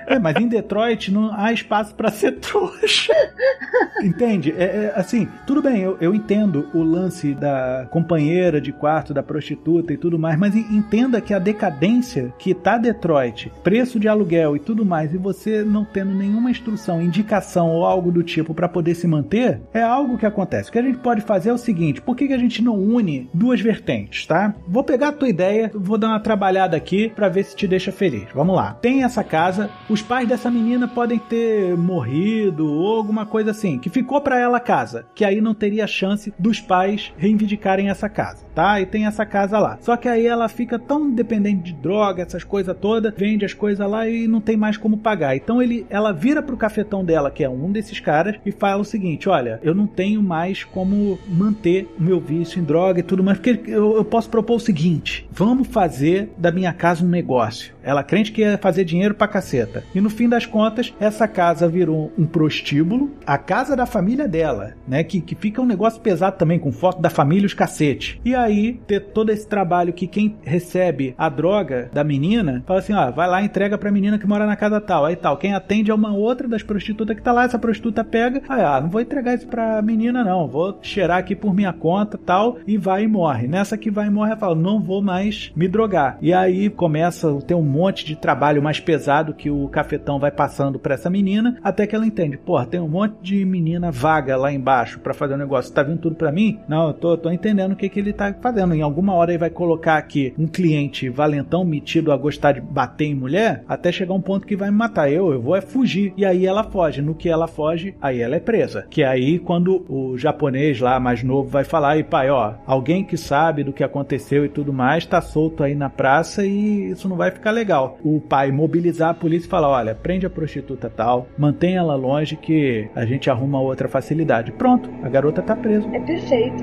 é, mas em Detroit não há espaço para ser trouxa. Entende? É, é, assim, tudo bem, eu, eu entendo o lance da companheira de quarto, da prostituta e tudo mais, mas entenda que a decadência que tá Detroit, preço de aluguel e tudo mais, e você não tendo nenhuma instrução, indicação ou algo do tipo para poder se manter, é algo que acontece. O que a gente pode fazer é o seguinte: por que, que a gente não une duas vertentes, tá? Vou pegar a tua ideia, vou dar uma trabalhada aqui para ver se te deixa feliz. Vamos lá. Tem essa casa, os pais dessa menina podem ter morrido ou alguma coisa assim, que ficou para ela a casa, que aí não teria chance dos pais reivindicarem essa casa, tá? E tem essa casa lá. Só que aí ela fica tão dependente de droga, essas coisas todas, vende as coisas lá e não tem mais como pagar. Então ele, ela vira pro cafetão dela, que é um desses caras, e fala o seguinte: olha, eu não tenho mais como manter o meu vício em droga e tudo mais porque eu, eu posso propor o seguinte: vamos fazer da minha casa um negócio. Ela crente que ia fazer dinheiro pra caceta. E no fim das contas, essa casa virou um prostíbulo, a casa da família dela, né? Que, que fica um negócio pesado também, com foto da família os cacete. E aí, ter todo esse trabalho que quem recebe a droga da menina, fala assim: ó, vai lá, entrega pra menina que mora na casa tal. Aí tal. Quem atende é uma outra das prostitutas que tá lá, essa prostituta pega, aí, ah, não vou entregar isso pra menina, não. Vou cheirar aqui por minha conta tal, e vai e morre. Nessa que vai e morre, ela fala: não vou mais me drogar. E aí começa ter um monte de trabalho mais pesado que o cafetão vai passando para essa menina, até que ela entende, porra, tem um monte de menina vaga lá embaixo para fazer um negócio, tá vindo tudo para mim? Não, eu tô, tô entendendo o que, que ele tá fazendo. Em alguma hora ele vai colocar aqui um cliente valentão metido a gostar de bater em mulher, até chegar um ponto que vai me matar. Eu, eu vou é fugir. E aí ela foge. No que ela foge, aí ela é presa. Que é aí quando o japonês lá mais novo vai falar, e pai, ó, alguém que sabe do que aconteceu e tudo mais, tá solto aí na praça e isso não vai ficar legal. O pai mobilizar a polícia e falar, olha, prende a prostituta tal, mantenha ela longe que a gente arruma outra facilidade. Pronto, a garota tá presa. É perfeito.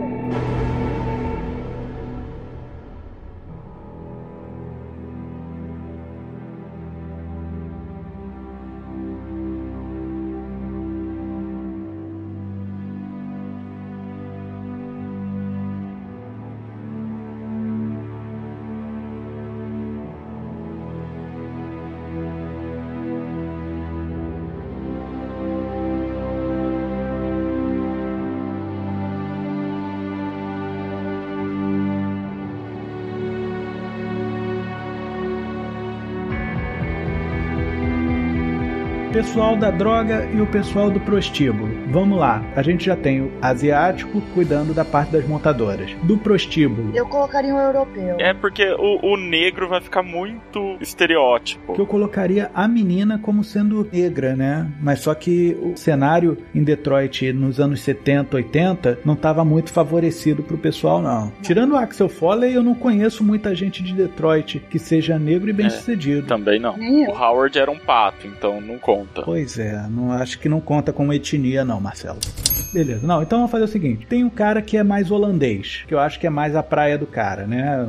Pessoal da droga e o pessoal do prostíbulo. Vamos lá, a gente já tem o asiático cuidando da parte das montadoras. Do prostíbulo. Eu colocaria um europeu. É porque o, o negro vai ficar muito estereótipo. Que eu colocaria a menina como sendo negra, né? Mas só que o cenário em Detroit nos anos 70, 80 não estava muito favorecido pro pessoal, não. Tirando o Axel Foley, eu não conheço muita gente de Detroit que seja negro e bem é, sucedido. Também não. O Howard era um pato, então não conta conta. Pois é, não acho que não conta como etnia, não, Marcelo. Beleza, não, então vamos fazer o seguinte: tem um cara que é mais holandês, que eu acho que é mais a praia do cara, né?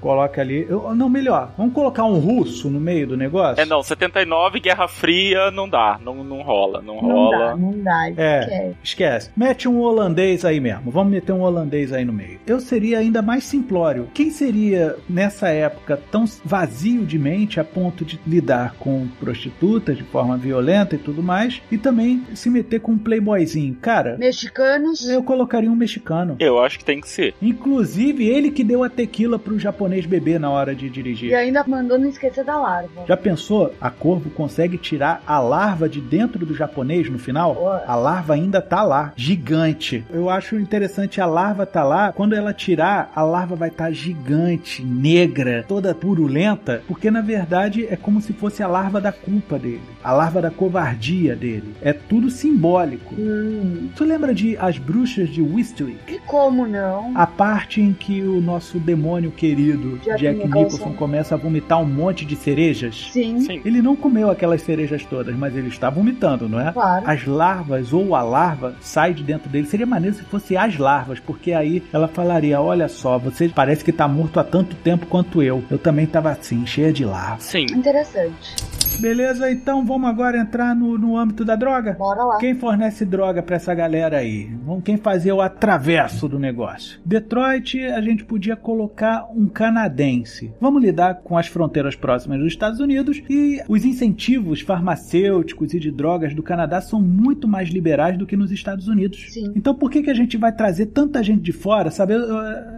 Coloca ali. Eu, não, melhor, vamos colocar um russo no meio do negócio? É, não, 79, Guerra Fria, não dá, não, não rola, não, não rola. Dá, não dá, é, esquece. Mete um holandês aí mesmo, vamos meter um holandês aí no meio. Eu seria ainda mais simplório. Quem seria nessa época tão vazio de mente a ponto de lidar com prostitutas de forma violenta e tudo mais, e também se meter com um playboyzinho? Cara, Mexicanos? Eu colocaria um mexicano. Eu acho que tem que ser. Inclusive, ele que deu a tequila pro japonês beber na hora de dirigir. E ainda mandou não esquecer da larva. Já pensou? A Corvo consegue tirar a larva de dentro do japonês no final? A larva ainda tá lá, gigante. Eu acho interessante a larva tá lá. Quando ela tirar, a larva vai estar tá gigante, negra, toda purulenta, porque na verdade é como se fosse a larva da culpa dele, a larva da covardia dele. É tudo simbólico. Hum. Tu lembra de As Bruxas de Wistwick? E como não? A parte em que o nosso demônio querido Jack, Jack Nicholson. Nicholson começa a vomitar um monte de cerejas? Sim. Sim. Ele não comeu aquelas cerejas todas, mas ele está vomitando, não é? Claro. As larvas ou a larva sai de dentro dele. Seria maneiro se fosse as larvas, porque aí ela falaria: Olha só, você parece que está morto há tanto tempo quanto eu. Eu também estava assim, cheia de larva. Sim. Interessante. Beleza, então vamos agora entrar no, no âmbito da droga? Bora lá. Quem fornece droga para essa galera? aí. Vamos quem fazia o atravesso do negócio. Detroit, a gente podia colocar um canadense. Vamos lidar com as fronteiras próximas dos Estados Unidos e os incentivos farmacêuticos e de drogas do Canadá são muito mais liberais do que nos Estados Unidos. Sim. Então por que, que a gente vai trazer tanta gente de fora? Sabe,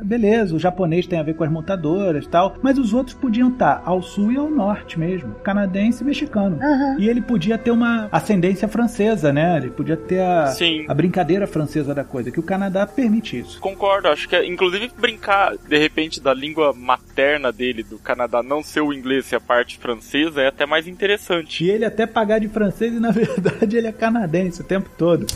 beleza, o japonês tem a ver com as montadoras e tal, mas os outros podiam estar ao sul e ao norte mesmo, canadense e mexicano. Uhum. E ele podia ter uma ascendência francesa, né? Ele podia ter a, Sim. a brincadeira francesa da coisa, que o Canadá permite isso. Concordo, acho que é, inclusive brincar de repente da língua materna dele do Canadá não ser o inglês e a parte francesa é até mais interessante. E ele até pagar de francês e na verdade ele é canadense o tempo todo.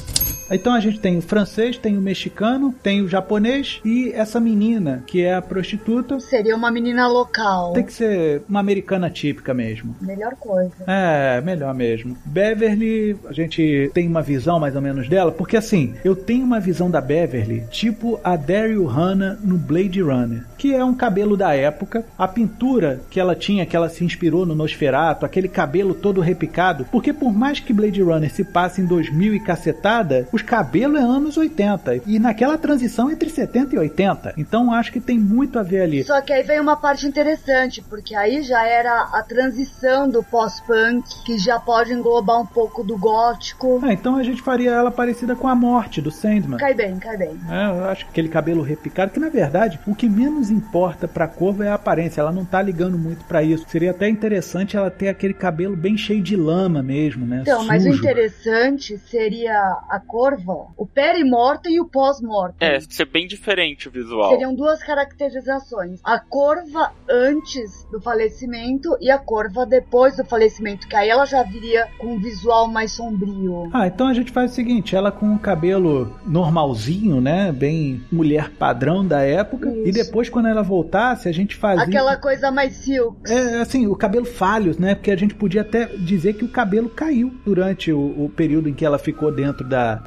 Então a gente tem o francês, tem o mexicano, tem o japonês e essa menina que é a prostituta. Seria uma menina local. Tem que ser uma americana típica mesmo. Melhor coisa. É, melhor mesmo. Beverly, a gente tem uma visão mais ou menos dela, porque assim, eu tenho uma visão da Beverly tipo a Daryl Hannah no Blade Runner, que é um cabelo da época, a pintura que ela tinha, que ela se inspirou no Nosferatu, aquele cabelo todo repicado, porque por mais que Blade Runner se passe em 2000 e cacetada, os cabelos é anos 80. E naquela transição entre 70 e 80. Então acho que tem muito a ver ali. Só que aí vem uma parte interessante, porque aí já era a transição do pós-punk, que já pode englobar um pouco do gótico. Ah, então a gente faria ela parecida com a morte do Sandman. Cai bem, cai bem. É, eu acho que aquele cabelo repicado, que na verdade o que menos importa pra Corva é a aparência. Ela não tá ligando muito para isso. Seria até interessante ela ter aquele cabelo bem cheio de lama mesmo, né? Então, Sujo. mas o interessante seria a Corva, o peri-morte e o pós-morte. É, ser bem diferente o visual. Seriam duas caracterizações. A Corva antes do falecimento e a Corva depois do falecimento, que aí ela já viria com um visual mais sombrio. Ah, então a gente faz o seguinte: ela com o cabelo normalzinho, né? Bem mulher padrão da época. Isso. E depois, quando ela voltasse, a gente fazia. Aquela coisa mais silk. É, assim, o cabelo falhos, né? Porque a gente podia até dizer que o cabelo caiu durante o, o período em que ela ficou dentro da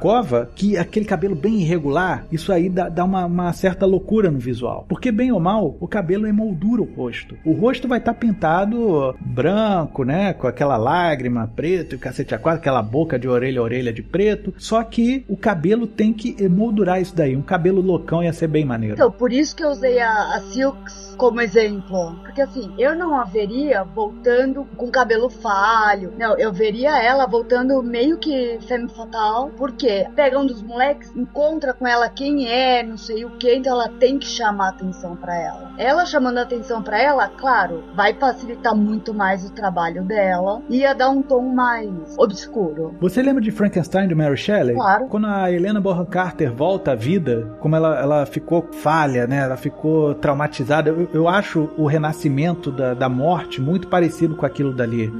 que aquele cabelo bem irregular, isso aí dá, dá uma, uma certa loucura no visual. Porque, bem ou mal, o cabelo emoldura o rosto. O rosto vai estar pintado branco, né? Com aquela lágrima preto e o cacete a quatro, aquela boca de orelha a orelha de preto. Só que o cabelo tem que emoldurar isso daí. Um cabelo loucão ia ser bem maneiro. Então, por isso que eu usei a, a Silks como exemplo. Porque assim, eu não a veria voltando com cabelo falho. Não, eu veria ela voltando meio que femme fatal. Pega um dos moleques, encontra com ela quem é, não sei o que, então ela tem que chamar atenção pra ela. Ela chamando atenção pra ela, claro, vai facilitar muito mais o trabalho dela. e Ia dar um tom mais obscuro. Você lembra de Frankenstein de Mary Shelley? Claro. Quando a Helena Bonham Carter volta à vida, como ela, ela ficou falha, né? Ela ficou traumatizada. Eu, eu acho o renascimento da, da morte muito parecido com aquilo dali.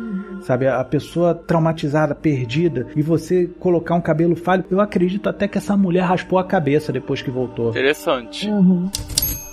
Sabe, a pessoa traumatizada, perdida, e você colocar um cabelo falho. Eu acredito até que essa mulher raspou a cabeça depois que voltou. Interessante. Uhum.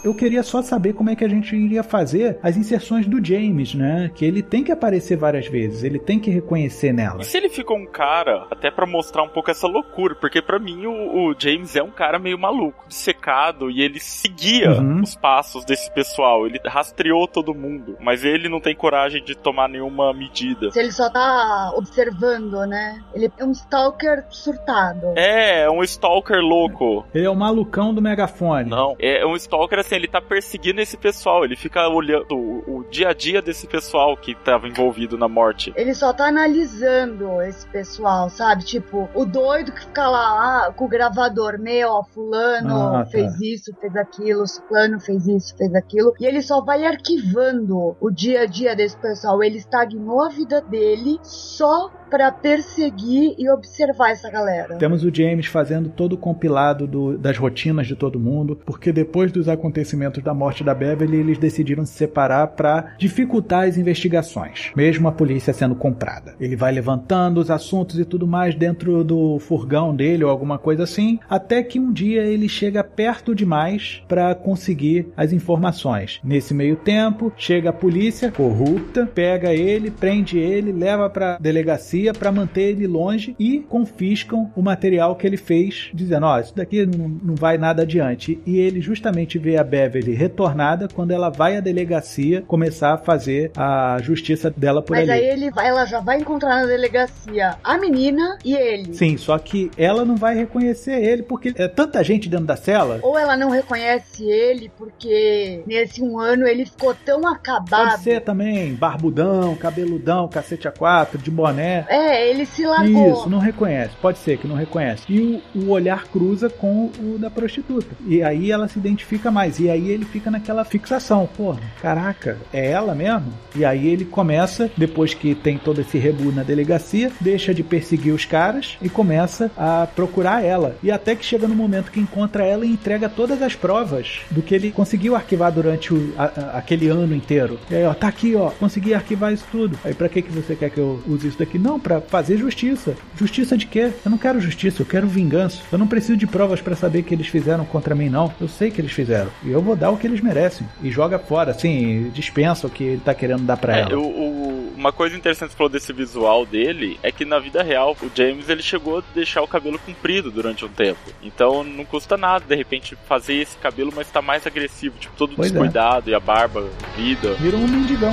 Eu queria só saber como é que a gente iria fazer as inserções do James, né? Que ele tem que aparecer várias vezes, ele tem que reconhecer nela. E se ele ficou um cara, até pra mostrar um pouco essa loucura, porque pra mim o, o James é um cara meio maluco, dissecado, e ele seguia Uhum. os passos desse pessoal, ele rastreou todo mundo, mas ele não tem coragem de tomar nenhuma medida. Se ele só tá observando, né? Ele é um stalker surtado. É, é um stalker louco. Ele é o malucão do megafone. Não, é um stalker assim, ele tá perseguindo esse pessoal, ele fica olhando o, o dia a dia desse pessoal que tava envolvido na morte. Ele só tá analisando esse pessoal, sabe? Tipo, o doido que fica lá ah, com o gravador, meu, ó, fulano Ah, tá. fez isso, fez aquilo, fulano fez isso, fez aquilo. E ele só vai arquivando o dia a dia desse pessoal. Ele estagnou a vida dele só pra perseguir e observar essa galera. Temos o James fazendo todo o compilado do- das rotinas de todo mundo, porque depois dos acontecimentos da morte da Beverly, eles decidiram se separar para dificultar as investigações, mesmo a polícia sendo comprada. Ele vai levantando os assuntos e tudo mais dentro do furgão dele ou alguma coisa assim, até que um dia ele chega perto demais para conseguir as informações. Nesse meio tempo, chega a polícia corrupta, pega ele, prende ele, leva para delegacia para manter ele longe e confiscam o material que ele fez, dizendo: Ó, isso daqui não, não vai nada adiante. E ele justamente vê a Beverly retornada quando ela vai à delegacia começar a fazer a justiça dela por Mas ali. aí ele ela já vai encontrar na delegacia a menina e ele. Sim, só que ela não vai reconhecer ele porque é tanta gente dentro da cela. Ou ela não reconhece ele porque nesse um ano ele ficou tão acabado. Pode ser também barbudão, cabeludão, cacete a quatro, de boné. É, ele se largou. Isso, não reconhece. Pode ser que não reconhece. E o, o olhar cruza com o da prostituta. E aí ela se identifica mais. E aí ele fica naquela fixação. Porra, caraca, é ela mesmo? E aí ele começa, depois que tem todo esse rebu na delegacia, deixa de perseguir os caras e começa a procurar ela. E até que chega no momento que encontra ela e entrega todas as provas do que ele conseguiu arquivar durante o- a- a- aquele ano inteiro. E aí, ó, tá aqui, ó, consegui arquivar isso tudo. Aí, pra que, que você quer que eu use isso daqui? Não, pra fazer justiça. Justiça de quê? Eu não quero justiça, eu quero vingança. Eu não preciso de provas pra saber que eles fizeram contra mim, não. Eu sei que eles fizeram. E eu vou dar o que eles merecem. E joga fora, assim, dispensa o que ele tá querendo dar pra É, ela. uma coisa interessante que você falou desse visual dele é que na vida real o James ele chegou a deixar o cabelo comprido durante um tempo. Então não custa nada de repente fazer esse cabelo, mas tá mais agressivo, tipo todo Pois é. descuidado e a barba vida. Virou um mendigão.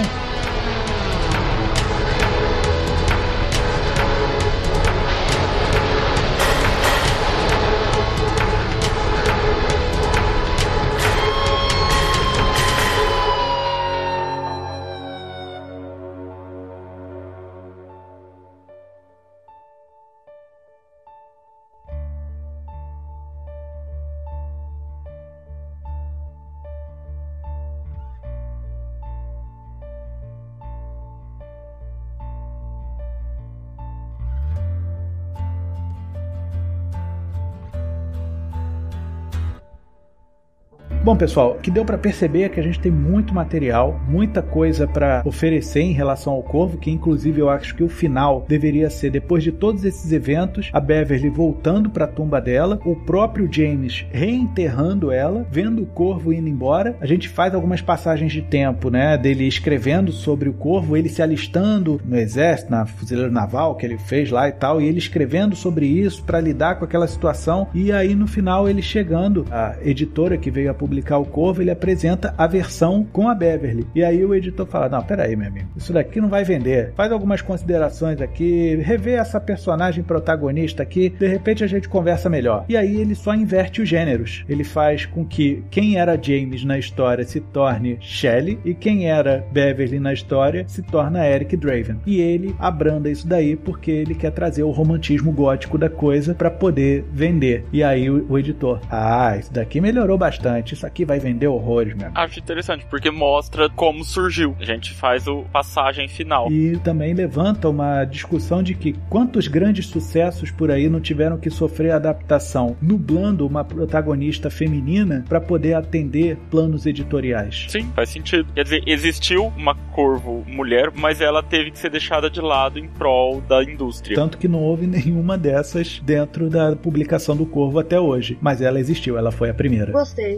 Bom, pessoal, o que deu para perceber é que a gente tem muito material, muita coisa para oferecer em relação ao Corvo, que inclusive eu acho que o final deveria ser depois de todos esses eventos, a Beverly voltando para a tumba dela, o próprio James reenterrando ela, vendo o Corvo indo embora. A gente faz algumas passagens de tempo, né, dele escrevendo sobre o Corvo, ele se alistando no exército, na fuzileira naval que ele fez lá e tal, e ele escrevendo sobre isso para lidar com aquela situação. E aí no final ele chegando, a editora que veio a publicar o Corvo, ele apresenta a versão com a Beverly. E aí o editor fala: Não, peraí, meu amigo, isso daqui não vai vender. Faz algumas considerações aqui, revê essa personagem protagonista aqui, de repente a gente conversa melhor. E aí ele só inverte os gêneros. Ele faz com que quem era James na história se torne Shelley e quem era Beverly na história se torna Eric Draven. E ele abranda isso daí porque ele quer trazer o romantismo gótico da coisa para poder vender. E aí o, o, editor, ah, isso daqui melhorou bastante, isso aqui vai vender horrores mesmo. Acho interessante porque mostra como surgiu. A gente faz o passagem final. E também levanta uma discussão de que quantos grandes sucessos por aí não tiveram que sofrer adaptação, nublando uma protagonista feminina para poder atender planos editoriais. Sim, faz sentido. Quer dizer, existiu uma corvo mulher, mas ela teve que ser deixada de lado em prol da indústria. Tanto que não houve nenhuma dessas dentro da publicação do Corvo até hoje. Mas ela existiu, ela foi a primeira. Gostei.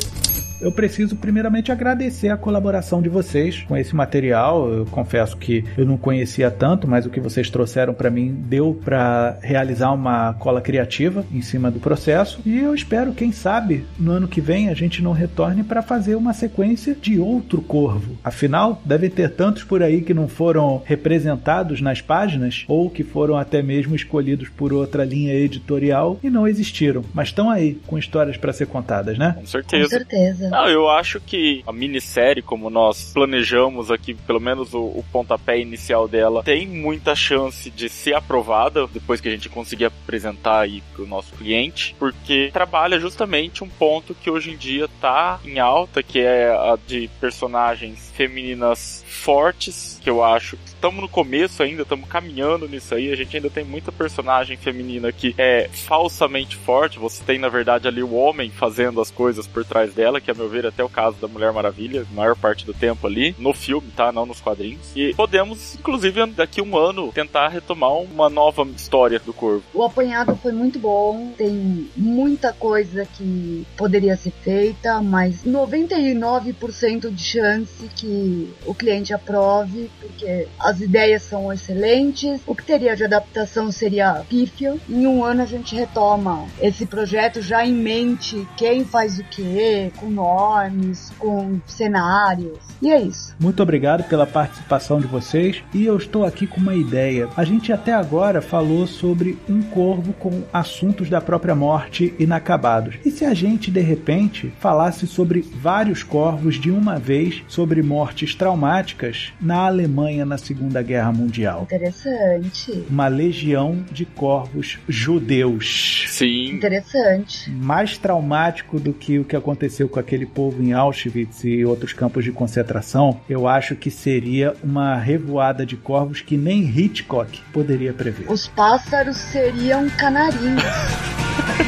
Eu preciso primeiramente agradecer a colaboração de vocês com esse material. Eu confesso que eu não conhecia tanto, mas o que vocês trouxeram para mim deu para realizar uma cola criativa em cima do processo. E eu espero, quem sabe, no ano que vem a gente não retorne para fazer uma sequência de outro corvo. Afinal, deve ter tantos por aí que não foram representados nas páginas ou que foram até mesmo escolhidos por outra linha editorial e não existiram, mas estão aí com histórias para ser contadas, né? Com certeza. Com certeza. Não, eu acho que a minissérie, como nós planejamos aqui, pelo menos o, o pontapé inicial dela, tem muita chance de ser aprovada depois que a gente conseguir apresentar aí pro nosso cliente, porque trabalha justamente um ponto que hoje em dia tá em alta, que é a de personagens femininas fortes, que eu acho que estamos no começo ainda, estamos caminhando nisso aí. A gente ainda tem muita personagem feminina que é falsamente forte. Você tem, na verdade, ali o homem fazendo as coisas por trás dela, que a meu ver até o caso da Mulher Maravilha, maior parte do tempo ali, no filme, tá? Não nos quadrinhos. E podemos, inclusive, daqui um ano, tentar retomar uma nova história do Corvo. O apanhado foi muito bom, tem muita coisa que poderia ser feita, mas 99% de chance que o cliente aprove, porque as ideias são excelentes. O que teria de adaptação seria pífio. Em um ano a gente retoma esse projeto já em mente quem faz o que, com nomes, com cenários. E é isso. Muito obrigado pela participação de vocês. E eu estou aqui com uma ideia. A gente até agora falou sobre um corvo com assuntos da própria morte inacabados. E se a gente de repente falasse sobre vários corvos de uma vez sobre mortes traumáticas na Alemanha na Segunda Guerra Mundial? Interessante. Uma legião de corvos judeus. Sim. Interessante. Mais traumático do que o que aconteceu com aquele povo em Auschwitz e outros campos de concentração, eu acho que seria uma revoada de corvos que nem Hitchcock poderia prever. Os pássaros seriam canarinhos.